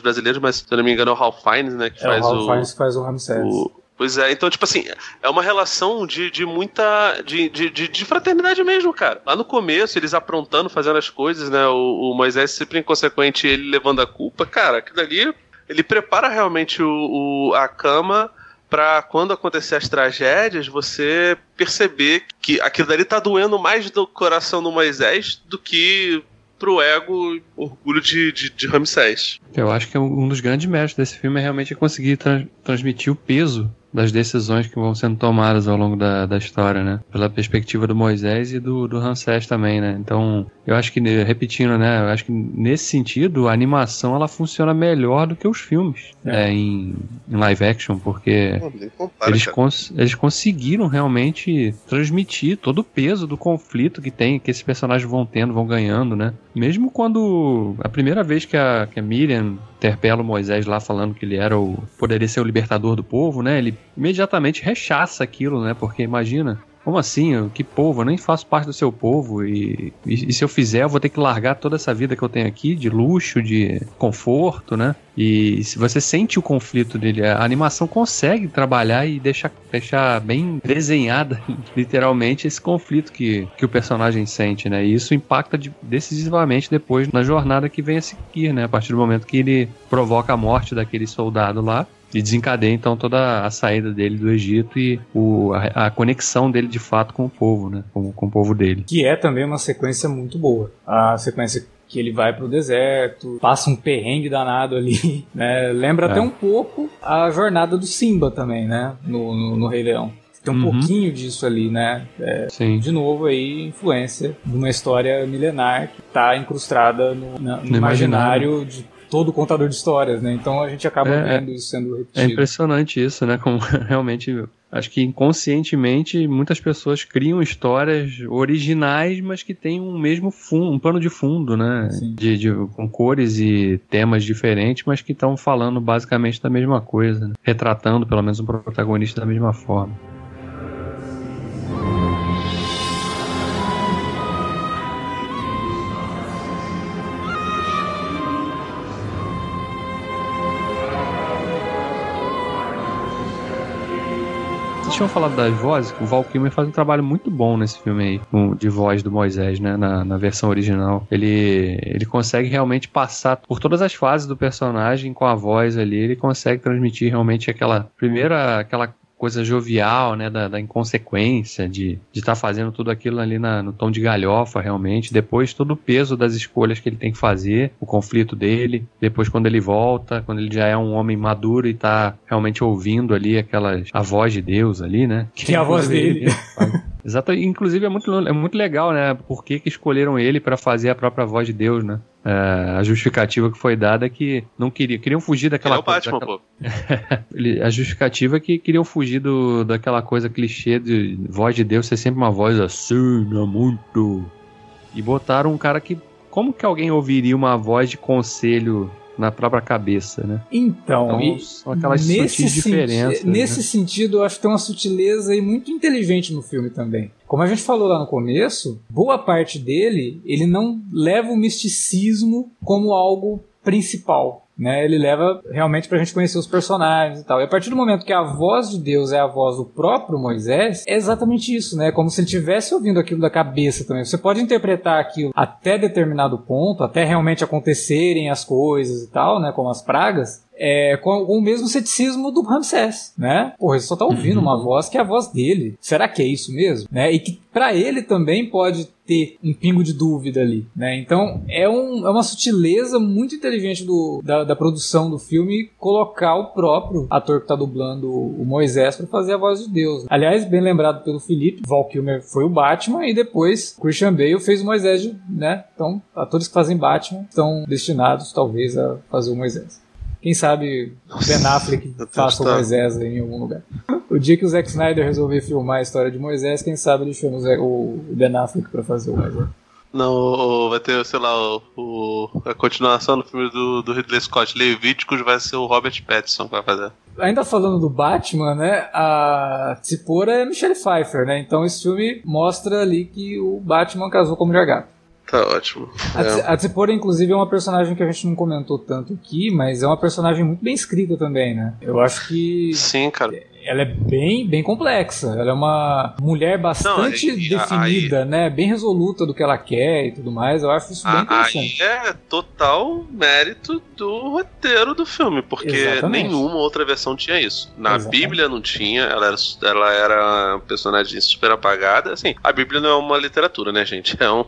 Speaker 3: brasileiros, mas se eu não me engano é o Ralph Fiennes, né? Que
Speaker 1: é
Speaker 3: faz
Speaker 1: o Ralph Fiennes que faz o Ramsés. O,
Speaker 3: Pois é, então, tipo assim, é uma relação de, de muita. De, de, de, fraternidade mesmo, cara. Lá no começo, eles aprontando, fazendo as coisas, né? O, o Moisés sempre inconsequente, ele levando a culpa. Cara, aquilo ali. Ele prepara realmente o, o a cama para quando acontecer as tragédias, você perceber que aquilo dali tá doendo mais do coração do Moisés do que pro ego orgulho de, de, de Ramsés.
Speaker 2: Eu acho que um dos grandes méritos desse filme é realmente conseguir tra transmitir o peso das decisões que vão sendo tomadas ao longo da, da história, né? Pela perspectiva do Moisés e do, do Ramsés também, né? Então, eu acho que, repetindo, né? Eu acho que nesse sentido, a animação ela funciona melhor do que os filmes é. É, em, em, live action, porque compara, eles, cons eles conseguiram realmente transmitir todo o peso do conflito que tem, que esses personagens vão tendo, vão ganhando, né? Mesmo quando a primeira vez que a, que a Miriam interpela o Moisés lá falando que ele era o poderia ser o libertador do povo, né? Ele imediatamente rechaça aquilo, né? Porque imagina, como assim? Que povo? Eu nem faço parte do seu povo. E, e, e, se eu fizer, eu vou ter que largar toda essa vida que eu tenho aqui, de luxo, de conforto, né? E se você sente o conflito dele, a animação consegue trabalhar e deixar, deixar bem desenhada, literalmente, esse conflito que, que o personagem sente, né? E isso impacta de, decisivamente depois na jornada que vem a seguir, né? A partir do momento que ele provoca a morte daquele soldado lá e desencadeia então toda a saída dele do Egito e o, a, a, conexão dele de fato com o povo, né? Com, com o povo dele.
Speaker 1: Que é também uma sequência muito boa. A sequência que ele vai pro deserto, passa um perrengue danado ali, né? Lembra é. até um pouco a jornada do Simba também, né? No, no, no Rei Leão. Tem um uhum. pouquinho disso ali, né? É, Sim. De novo aí, influência de uma história milenar que está incrustada no, na, no, imaginário de todo contador de histórias, né? Então a gente acaba é, vendo isso sendo repetido.
Speaker 2: É impressionante isso, né? Como realmente acho que inconscientemente muitas pessoas criam histórias originais, mas que têm um mesmo fundo, um pano de fundo, né? De, de, com cores e temas diferentes, mas que estão falando basicamente da mesma coisa, né? retratando pelo menos o protagonista da mesma forma. Tinham falado das vozes, o Val Kilmer faz um trabalho muito bom nesse filme aí, de voz do Moisés, né, na, na versão original. Ele, ele consegue realmente passar por todas as fases do personagem com a voz ali, ele consegue transmitir realmente aquela primeira, aquela coisa jovial, né, da, da inconsequência, de estar tá fazendo tudo aquilo ali na, no tom de galhofa, realmente. Depois, todo o peso das escolhas que ele tem que fazer, o conflito dele. Depois, quando ele volta, quando ele já é um homem maduro e está realmente ouvindo ali aquelas, a voz de Deus ali, né?
Speaker 1: Que, é a voz dele.
Speaker 2: Exato, inclusive é muito, é muito legal, né? Por que, que escolheram ele para fazer a própria voz de Deus, né? É, a justificativa que foi dada é que não queriam, queriam fugir daquela
Speaker 3: é Batman, daquela...
Speaker 2: a justificativa é que queriam fugir do, daquela coisa clichê de voz de Deus ser sempre uma voz assim, não muito. E botaram um cara que. Como que alguém ouviria uma voz de conselho na própria cabeça, né?
Speaker 1: Então,
Speaker 2: então são aquelas sutis diferenças.
Speaker 1: Nesse
Speaker 2: né?
Speaker 1: sentido, eu acho que tem uma sutileza aí muito inteligente no filme também. Como a gente falou lá no começo, boa parte dele, ele não leva o misticismo como algo principal né? Ele leva realmente pra gente conhecer os personagens e tal. E a partir do momento que a voz de Deus é a voz do próprio Moisés, é exatamente isso, né? Como se ele estivesse ouvindo aquilo da cabeça também. Você pode interpretar aquilo até determinado ponto, até realmente acontecerem as coisas e tal, né? Como as pragas, é, com, com, o mesmo ceticismo do Ramsés, né? Porra, ele só tá ouvindo uhum. uma voz que é a voz dele. Será que é isso mesmo? Né? E que para ele também pode ter um pingo de dúvida ali, né? Então é, um, é uma sutileza muito inteligente do, da, da, produção do filme colocar o próprio ator que tá dublando o Moisés para fazer a voz de Deus. Aliás, bem lembrado pelo Felipe, Val Kilmer foi o Batman e depois Christian Bale fez o Moisés, né? Então atores que fazem Batman estão destinados talvez a fazer o Moisés. Quem sabe Ben Affleck faça o Moisés em algum lugar. O dia que o Zack Snyder resolver filmar a história de Moisés, quem sabe ele chama o Ben Affleck pra fazer o Moisés.
Speaker 3: Não, vai ter, sei lá, o, o, a continuação do filme do, do Ridley Scott, Levíticos, vai ser o Robert Pattinson que vai fazer.
Speaker 1: Ainda falando do Batman, né, a Tsipora é Michelle Pfeiffer, né, então esse filme mostra ali que o Batman casou com a Mulher Gato.
Speaker 3: Tá ótimo.
Speaker 1: É. A Tsipora, inclusive, é uma personagem que a gente não comentou tanto aqui, mas é uma personagem muito bem escrita também, né? Eu acho que.
Speaker 3: Sim, cara
Speaker 1: ela é bem, bem complexa. Ela é uma mulher bastante Não, definida, aí, né? Bem resoluta do que ela quer e tudo mais. Eu acho isso bem interessante.
Speaker 3: Aí é total mérito do roteiro do filme, porque Exatamente. nenhuma outra versão tinha isso. Na Exatamente. Bíblia não tinha, ela era, ela era um personagem super apagada. Assim, a Bíblia não é uma literatura, né, gente? É um,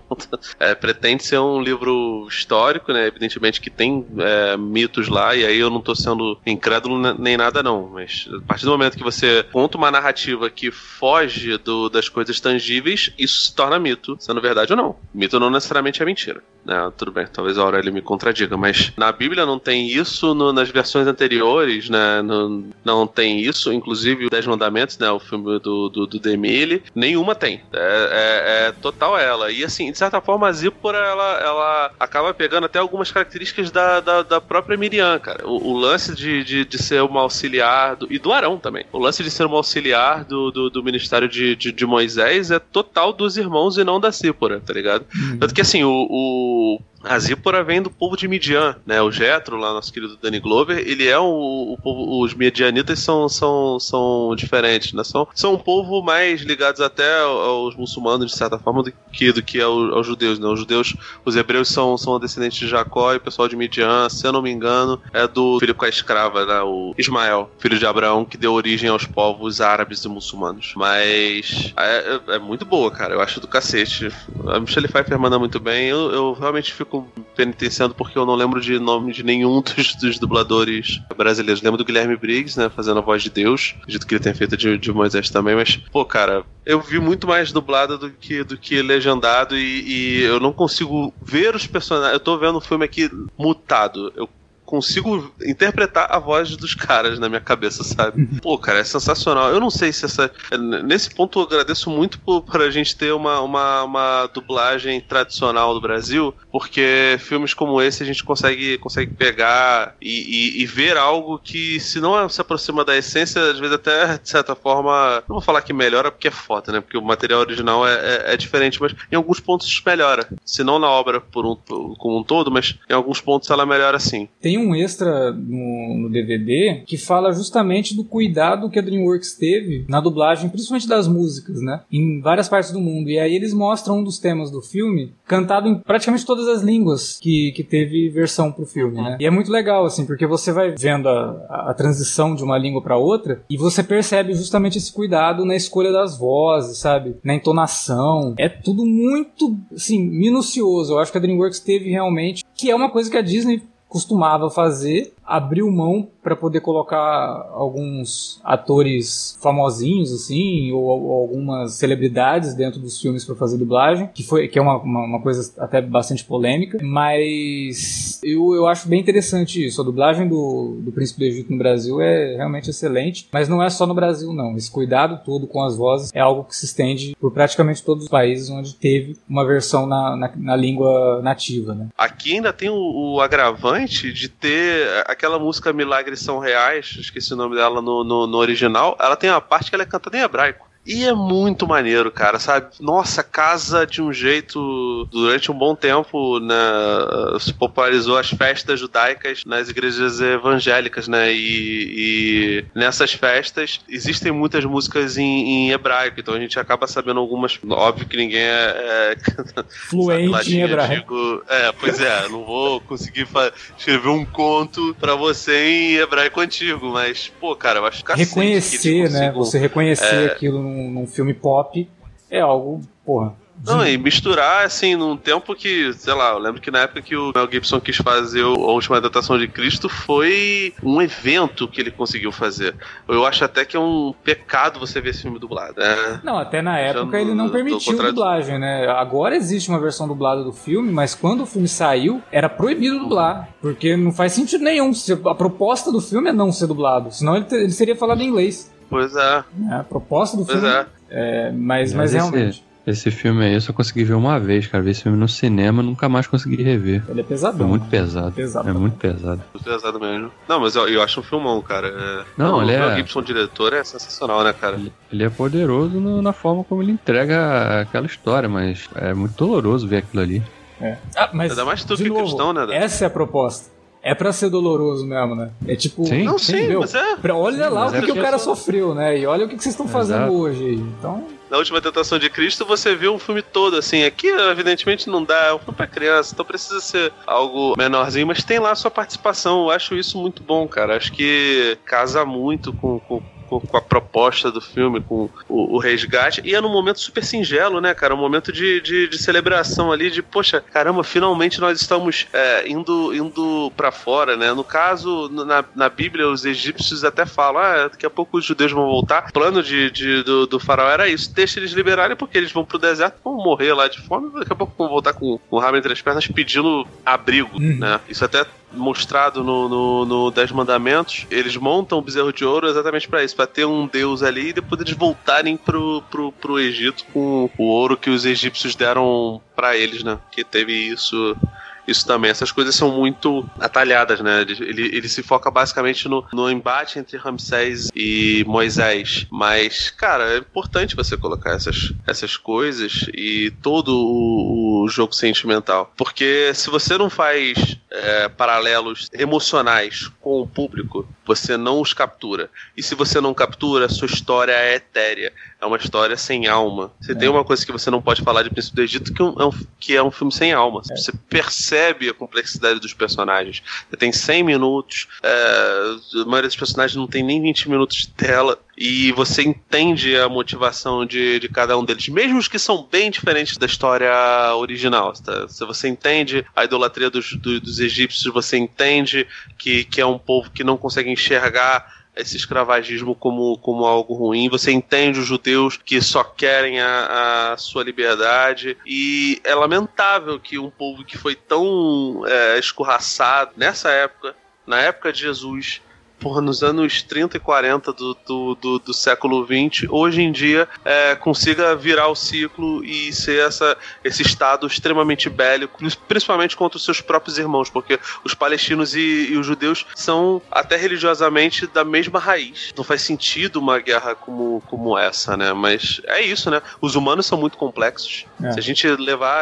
Speaker 3: é, pretende ser um livro histórico, né? Evidentemente que tem é, mitos lá, e aí eu não tô sendo incrédulo nem nada, não. Mas a partir do momento que você conta uma narrativa que foge do, das coisas tangíveis, isso se torna mito, sendo verdade ou não. Mito não necessariamente é mentira. Né? Tudo bem, talvez a Aurélio me contradiga, mas na Bíblia não tem isso, no, nas versões anteriores, né? No, não tem isso, inclusive o Dez Mandamentos, né? O filme do, do, do Demille, nenhuma tem. É, é, é, total ela. E assim, de certa forma, a Zípora, ela, ela acaba pegando até algumas características da, da, da própria Miriam, cara. O, o lance de, de, de, ser uma auxiliar, do, e do Arão também. O lance de ser uma auxiliar do, do, do ministério de, de, de, Moisés é total dos irmãos e não da Sípora, tá ligado? Uhum. Tanto que assim, o, o a Zípora vem do povo de Midian, né? O Jetro, lá nosso querido Danny Glover, ele é o, o povo, os Midianitas são, são, são diferentes, né? São, são um povo mais ligados até aos muçulmanos de certa forma do que do que aos, aos judeus, né? Os judeus, os hebreus são, são descendentes de Jacó e o pessoal de Midian, se eu não me engano, é do filho com a escrava, né? O Ismael, filho de Abraão, que deu origem aos povos árabes e muçulmanos. Mas é, é, é muito boa, cara. Eu acho do cacete. A Michelle Pfeiffer manda muito bem. Eu, eu realmente fico fico penitenciando porque eu não lembro de nome de nenhum dos, dos dubladores brasileiros. Lembro do Guilherme Briggs, né, fazendo a voz de Deus. Acredito que ele tenha feito de, de Moisés também, mas, pô, cara, eu vi muito mais dublado do que, do que legendado e, e eu não consigo ver os personagens. Eu tô vendo um filme aqui mutado. Eu consigo interpretar a voz dos caras na minha cabeça, sabe? Uhum. Pô, cara, é sensacional. Eu não sei se essa. Nesse ponto, eu agradeço muito por, por a gente ter uma, uma, uma dublagem tradicional do Brasil, porque filmes como esse a gente consegue, consegue pegar e, e, e ver algo que, se não se aproxima da essência, às vezes até, de certa forma, não vou falar que melhora porque é foda, né? Porque o material original é, é, é diferente, mas em alguns pontos melhora. Se não na obra por um, como um todo, mas em alguns pontos ela melhora sim.
Speaker 1: Tem um extra no, no, DVD que fala justamente do cuidado que a DreamWorks teve na dublagem, principalmente das músicas, né? Em várias partes do mundo. E aí eles mostram um dos temas do filme cantado em praticamente todas as línguas que, que teve versão pro filme, né? E é muito legal, assim, porque você vai vendo a, a transição de uma língua para outra e você percebe justamente esse cuidado na escolha das vozes, sabe? Na entonação. É tudo muito, assim, minucioso. Eu acho que a DreamWorks teve realmente, que é uma coisa que a Disney costumava fazer abriu mão para poder colocar alguns atores famosinhos assim ou, ou, algumas celebridades dentro dos filmes para fazer dublagem, que foi que é uma, uma, uma, coisa até bastante polêmica, mas eu, eu acho bem interessante isso. A dublagem do, do Príncipe do Egito no Brasil é realmente excelente, mas não é só no Brasil não. Esse cuidado todo com as vozes é algo que se estende por praticamente todos os países onde teve uma versão na, na, na língua nativa, né?
Speaker 3: Aqui ainda tem o, o agravante de ter aquela música Milagres São Reais, esqueci o nome dela no, no, no original, ela tem uma parte que ela é cantada em hebraico. E é muito maneiro, cara, sabe? Nossa, casa de um jeito. Durante um bom tempo, né, se popularizou as festas judaicas nas igrejas evangélicas, né? E, e nessas festas existem muitas músicas em, em, hebraico, então a gente acaba sabendo algumas. Óbvio que ninguém é.
Speaker 1: é Fluente em hebraico.
Speaker 3: Digo, é, pois é, não vou conseguir escrever um conto pra você em hebraico antigo, mas, pô, cara, eu acho
Speaker 1: que. Reconhecer, né? Você reconhecer é, aquilo num num, filme pop é algo, porra,
Speaker 3: não, e misturar, assim, num tempo que, sei lá, eu lembro que na época que o Mel Gibson quis fazer a última adaptação de Cristo foi um evento que ele conseguiu fazer. Eu acho até que é um pecado você ver esse filme dublado. Né?
Speaker 1: Não, até na época Já ele não permitiu dublagem, né? Agora existe uma versão dublada do filme, mas quando o filme saiu, era proibido dublar. Porque não faz sentido nenhum. A proposta do filme é não ser dublado. Senão ele, ele seria falado em inglês.
Speaker 3: Pois é.
Speaker 1: é a proposta do pois filme. É. é mas, mas, mas realmente.
Speaker 2: Esse filme aí eu só consegui ver uma vez, cara. Vi esse filme no cinema nunca mais consegui rever.
Speaker 1: Ele é pesadão.
Speaker 2: É muito pesado. pesado é muito pesado.
Speaker 3: Muito pesado mesmo. Não, mas eu, eu acho um filmão, cara. É...
Speaker 2: Não, ele é.
Speaker 3: O Gibson, diretor, é sensacional, né, cara? Ele,
Speaker 2: ele é poderoso no, na forma como ele entrega aquela história, mas é muito doloroso ver aquilo ali.
Speaker 1: É. Ah, mas. Ainda
Speaker 3: mais tu que novo, questão, né?
Speaker 1: Essa é a proposta. É pra ser doloroso mesmo, né? É tipo.
Speaker 3: Sim, não, sim, mas é.
Speaker 1: Olha
Speaker 3: sim,
Speaker 1: lá o que, é que o cara sofreu, né? E olha o que, que vocês estão fazendo Exato. hoje. Então.
Speaker 3: Na última tentação de Cristo, você viu um filme todo, assim. Aqui, evidentemente, não dá. É um filme pra criança, então precisa ser algo menorzinho, mas tem lá a sua participação. Eu acho isso muito bom, cara. Acho que casa muito com, com com, com a proposta do filme, com o, o, resgate. E é num momento super singelo, né, cara? Um momento de, de, de celebração ali, de, poxa, caramba, finalmente nós estamos é, indo, indo para fora, né? No caso, na, na Bíblia, os egípcios até falam, ah, daqui a pouco os judeus vão voltar. O plano de, de do, do faraó era isso, deixa eles liberarem, porque eles vão pro deserto, vão morrer lá de fome, daqui a pouco vão voltar com, com o rabo entre as pernas pedindo abrigo, uhum. né? Isso até mostrado no, no, no Dez Mandamentos, eles montam o bezerro de ouro exatamente para isso, para ter um deus ali e depois eles voltarem pro, pro, pro Egito com o ouro que os egípcios deram para eles, né? Que teve isso isso também. Essas coisas são muito atalhadas, né? Ele, ele se foca basicamente no, no embate entre Ramsés e Moisés. Mas, cara, é importante você colocar essas, essas coisas e todo o, o jogo sentimental. Porque se você não faz é, paralelos emocionais com o público, você não os captura. E se você não captura, sua história é etérea é uma história sem alma. Você é. tem uma coisa que você não pode falar de Príncipe do Egito, que é um, que é um filme sem alma. É. Você percebe a complexidade dos personagens. Você tem 100 minutos, é, a maioria dos personagens não tem nem 20 minutos de tela, e você entende a motivação de, de cada um deles, mesmo os que são bem diferentes da história original. Tá? Se você entende a idolatria dos, dos, dos egípcios, você entende que, que é um povo que não consegue enxergar esse escravagismo como, como algo ruim, você entende os judeus que só querem a, a sua liberdade, e é lamentável que um povo que foi tão é, escorraçado nessa época, na época de Jesus, porra, nos anos 30 e 40 do, do, do, do século 20, hoje em dia é, consiga virar o ciclo e ser essa, esse estado extremamente bélico, principalmente contra os seus próprios irmãos, porque os palestinos e, e os judeus são até religiosamente da mesma raiz. Não faz sentido uma guerra como, como essa, né? Mas é isso, né? Os humanos são muito complexos. É. Se a gente levar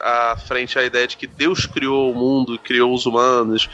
Speaker 3: à frente a ideia de que Deus criou o mundo, criou os humanos,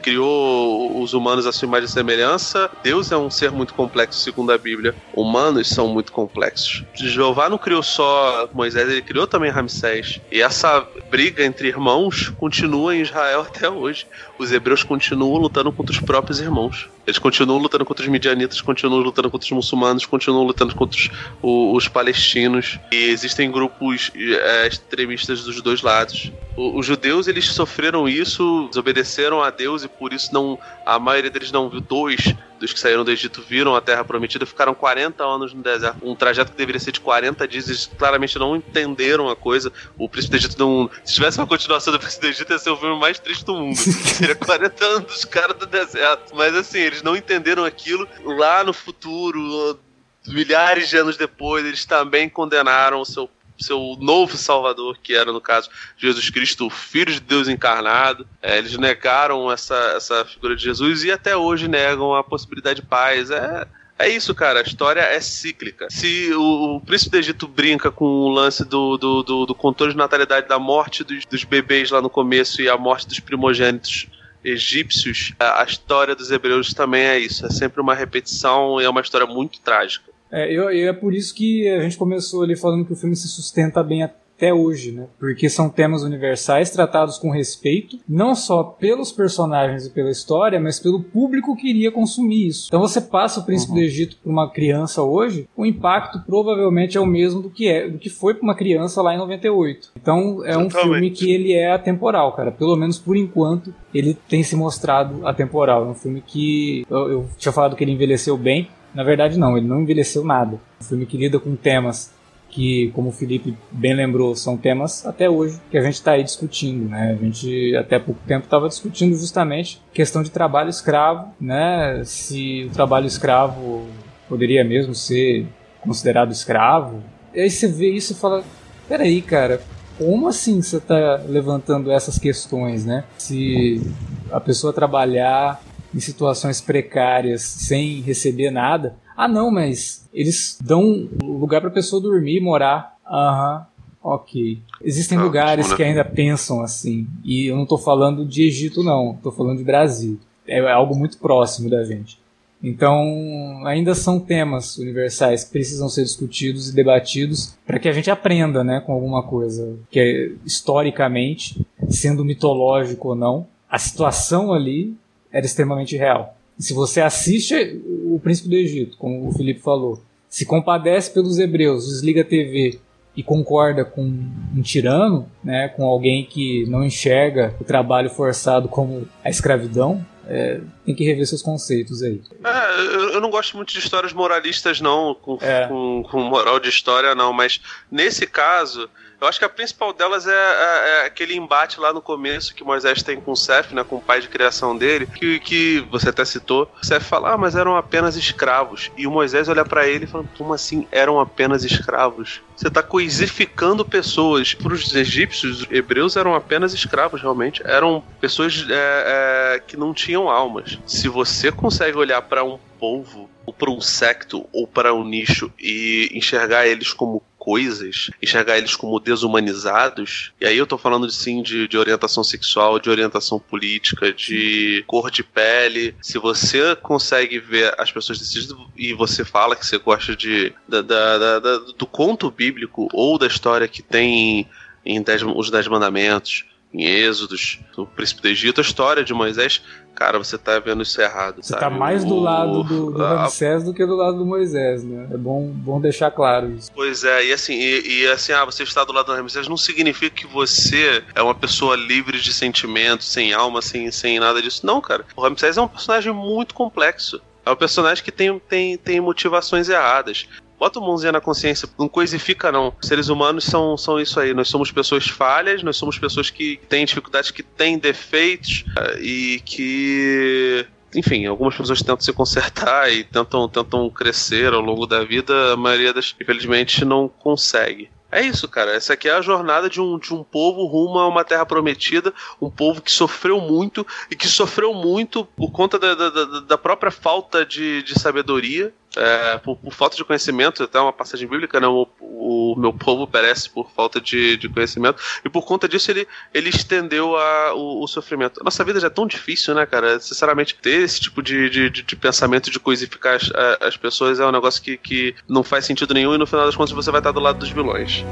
Speaker 3: criou os humanos à sua imagem e semelhança. Deus é um ser muito complexo, segundo a Bíblia. Humanos são muito complexos. Jeová não criou só Moisés, ele criou também Ramsés. E essa briga entre irmãos continua em Israel até hoje. Os hebreus continuam lutando contra os próprios irmãos. Eles continuam lutando contra os midianitas, continuam lutando contra os muçulmanos, continuam lutando contra os, os, os palestinos. E existem grupos é, extremistas dos dois lados. os judeus eles sofreram isso, desobedeceram a Deus e por isso não a maioria deles não viu dois dos que saíram do Egito viram a Terra Prometida, ficaram 40 anos no deserto. Um trajeto que deveria ser de 40 dias, eles claramente não entenderam a coisa. O Príncipe do Egito não. Se tivesse uma continuação do Príncipe do Egito, ia ser o filme mais triste do mundo. Seria 40 anos dos caras do deserto. Mas assim, eles não entenderam aquilo. Lá no futuro, milhares de anos depois, eles também condenaram o seu seu novo Salvador, que era, no caso, Jesus Cristo, o Filho de Deus encarnado. É, eles negaram essa, essa figura de Jesus e até hoje negam a possibilidade de paz. É, é isso, cara. A história é cíclica. Se o, o príncipe do Egito brinca com o lance do, do, do, do controle de natalidade da morte dos, dos bebês lá no começo e a morte dos primogênitos egípcios, a, a história dos hebreus também é isso. É sempre uma repetição e é uma história muito trágica.
Speaker 1: É, eu, é por isso que a gente começou ali falando que o filme se sustenta bem até hoje, né? Porque são temas universais tratados com respeito, não só pelos personagens e pela história, mas pelo público que iria consumir isso. Então você passa o Príncipe uhum. do Egito para uma criança hoje, o impacto provavelmente é o mesmo do que é, do que foi para uma criança lá em 98. Então é um filme que ele é atemporal, cara. Pelo menos por enquanto ele tem se mostrado atemporal. É um filme que eu, eu tinha falado que ele envelheceu bem, na verdade, não, ele não envelheceu nada. Um filme que lida com temas que, como o Felipe bem lembrou, são temas até hoje que a gente está aí discutindo, né? A gente até pouco tempo estava discutindo justamente questão de trabalho escravo, né? Se o trabalho escravo poderia mesmo ser considerado escravo. E aí você vê isso e fala, peraí, cara, como assim você está levantando essas questões, né? Se a pessoa trabalhar em situações precárias sem receber nada. Ah, não, mas eles dão lugar para a pessoa dormir, morar. Aham, ok. Existem ah, lugares que ainda pensam assim. E eu não estou falando de Egito, não. Estou falando de Brasil. É algo muito próximo da gente. Então, ainda são temas universais que precisam ser discutidos e debatidos para que a gente aprenda né, com alguma coisa que é historicamente, sendo mitológico ou não, a situação ali era extremamente real. E se você assiste o Príncipe do Egito, como o Felipe falou, se compadece pelos hebreus, desliga a TV e concorda com um tirano, né, com alguém que não enxerga o trabalho forçado como a escravidão, é, tem que rever seus conceitos aí.
Speaker 3: É, eu, eu, não gosto muito de histórias moralistas, não, com, é. com, com moral de história, não, mas nesse caso eu acho que a principal delas é, é, é, aquele embate lá no começo que Moisés tem com o Seth, né, com o pai de criação dele, que, que você até citou. O Seth fala, ah, mas eram apenas escravos. E o Moisés olha para ele e fala, como assim eram apenas escravos? Você está coisificando pessoas. Para os egípcios, os hebreus eram apenas escravos, realmente. Eram pessoas é, é, que não tinham almas. Se você consegue olhar para um povo, ou para um secto, ou para um nicho e enxergar eles como coisas, enxergar eles como desumanizados. E aí eu tô falando sim de, de orientação sexual, de orientação política, de cor de pele. Se você consegue ver as pessoas desse e você fala que você gosta de da, da, da, do conto bíblico ou da história que tem em dez, os Dez Mandamentos, em Êxodos, o Príncipe do Egito, a história de Moisés, cara, você tá vendo isso errado.
Speaker 1: Você sabe? tá mais do lado do, do Ramsés do que do lado do Moisés, né? É bom, bom deixar claro isso.
Speaker 3: Pois é, e assim, e, e assim, ah, você está do lado do Ramsés não significa que você é uma pessoa livre de sentimentos, sem alma, sem, sem nada disso. Não, cara. O Ramsés é um personagem muito complexo. É um personagem que tem, tem, tem motivações erradas. Bota o mãozinha na consciência, não coisifica não. Seres humanos são, são isso aí. Nós somos pessoas falhas, nós somos pessoas que têm dificuldades, que têm defeitos eh, e que enfim, algumas pessoas tentam se consertar e tentam, tentam crescer ao longo da vida, a maioria das, infelizmente, não consegue. É isso, cara. Essa aqui é a jornada de um, de um povo rumo a uma terra prometida, um povo que sofreu muito e que sofreu muito por conta da, da, da própria falta de, de sabedoria é, por, por, falta de conhecimento, até uma passagem bíblica, né? O, o meu povo perece por falta de, de, conhecimento, e por conta disso ele, ele estendeu a, o, o, sofrimento. Nossa vida já é tão difícil, né, cara? Sinceramente, ter esse tipo de, de, de pensamento de coisificar as, as, pessoas é um negócio que, que não faz sentido nenhum, e no final das contas você vai estar do lado dos vilões.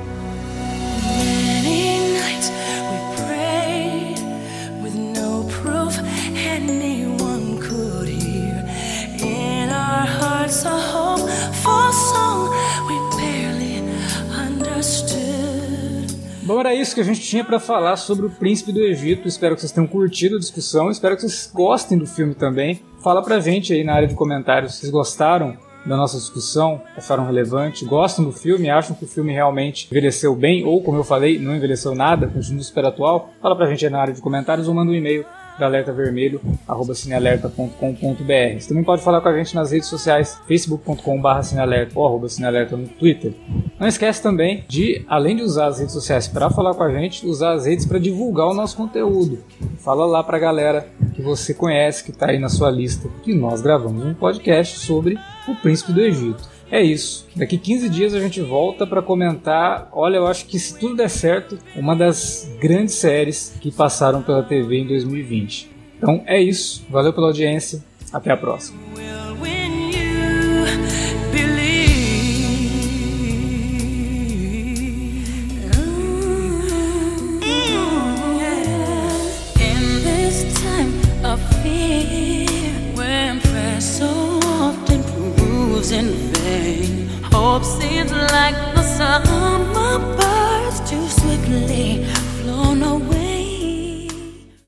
Speaker 1: Bom, era isso que a gente tinha para falar sobre o Príncipe do Egito. Espero que vocês tenham curtido a discussão. Espero que vocês gostem do filme também. Fala pra gente aí na área de comentários se vocês gostaram da nossa discussão, acharam relevante, gostam do filme, acham que o filme realmente envelheceu bem, ou como eu falei, não envelheceu nada, continua super atual, fala pra gente aí na área de comentários ou manda um e-mail para alertavermelho@cinealerta.com.br. Você também pode falar com a gente nas redes sociais, facebook.com.br cinealerta ou arroba cinealerta no Twitter. Não esquece também de, além de usar as redes sociais para falar com a gente, usar as redes para divulgar o nosso conteúdo. Fala lá para a galera que você conhece, que está aí na sua lista, que nós gravamos um podcast sobre o Príncipe do Egito. É isso. Daqui 15 dias a gente volta para comentar. Olha, eu acho que se tudo der certo, uma das grandes séries que passaram pela TV em 2020. Então é isso. Valeu pela audiência. Até a próxima. hope seems like the summer birds too swiftly flown away.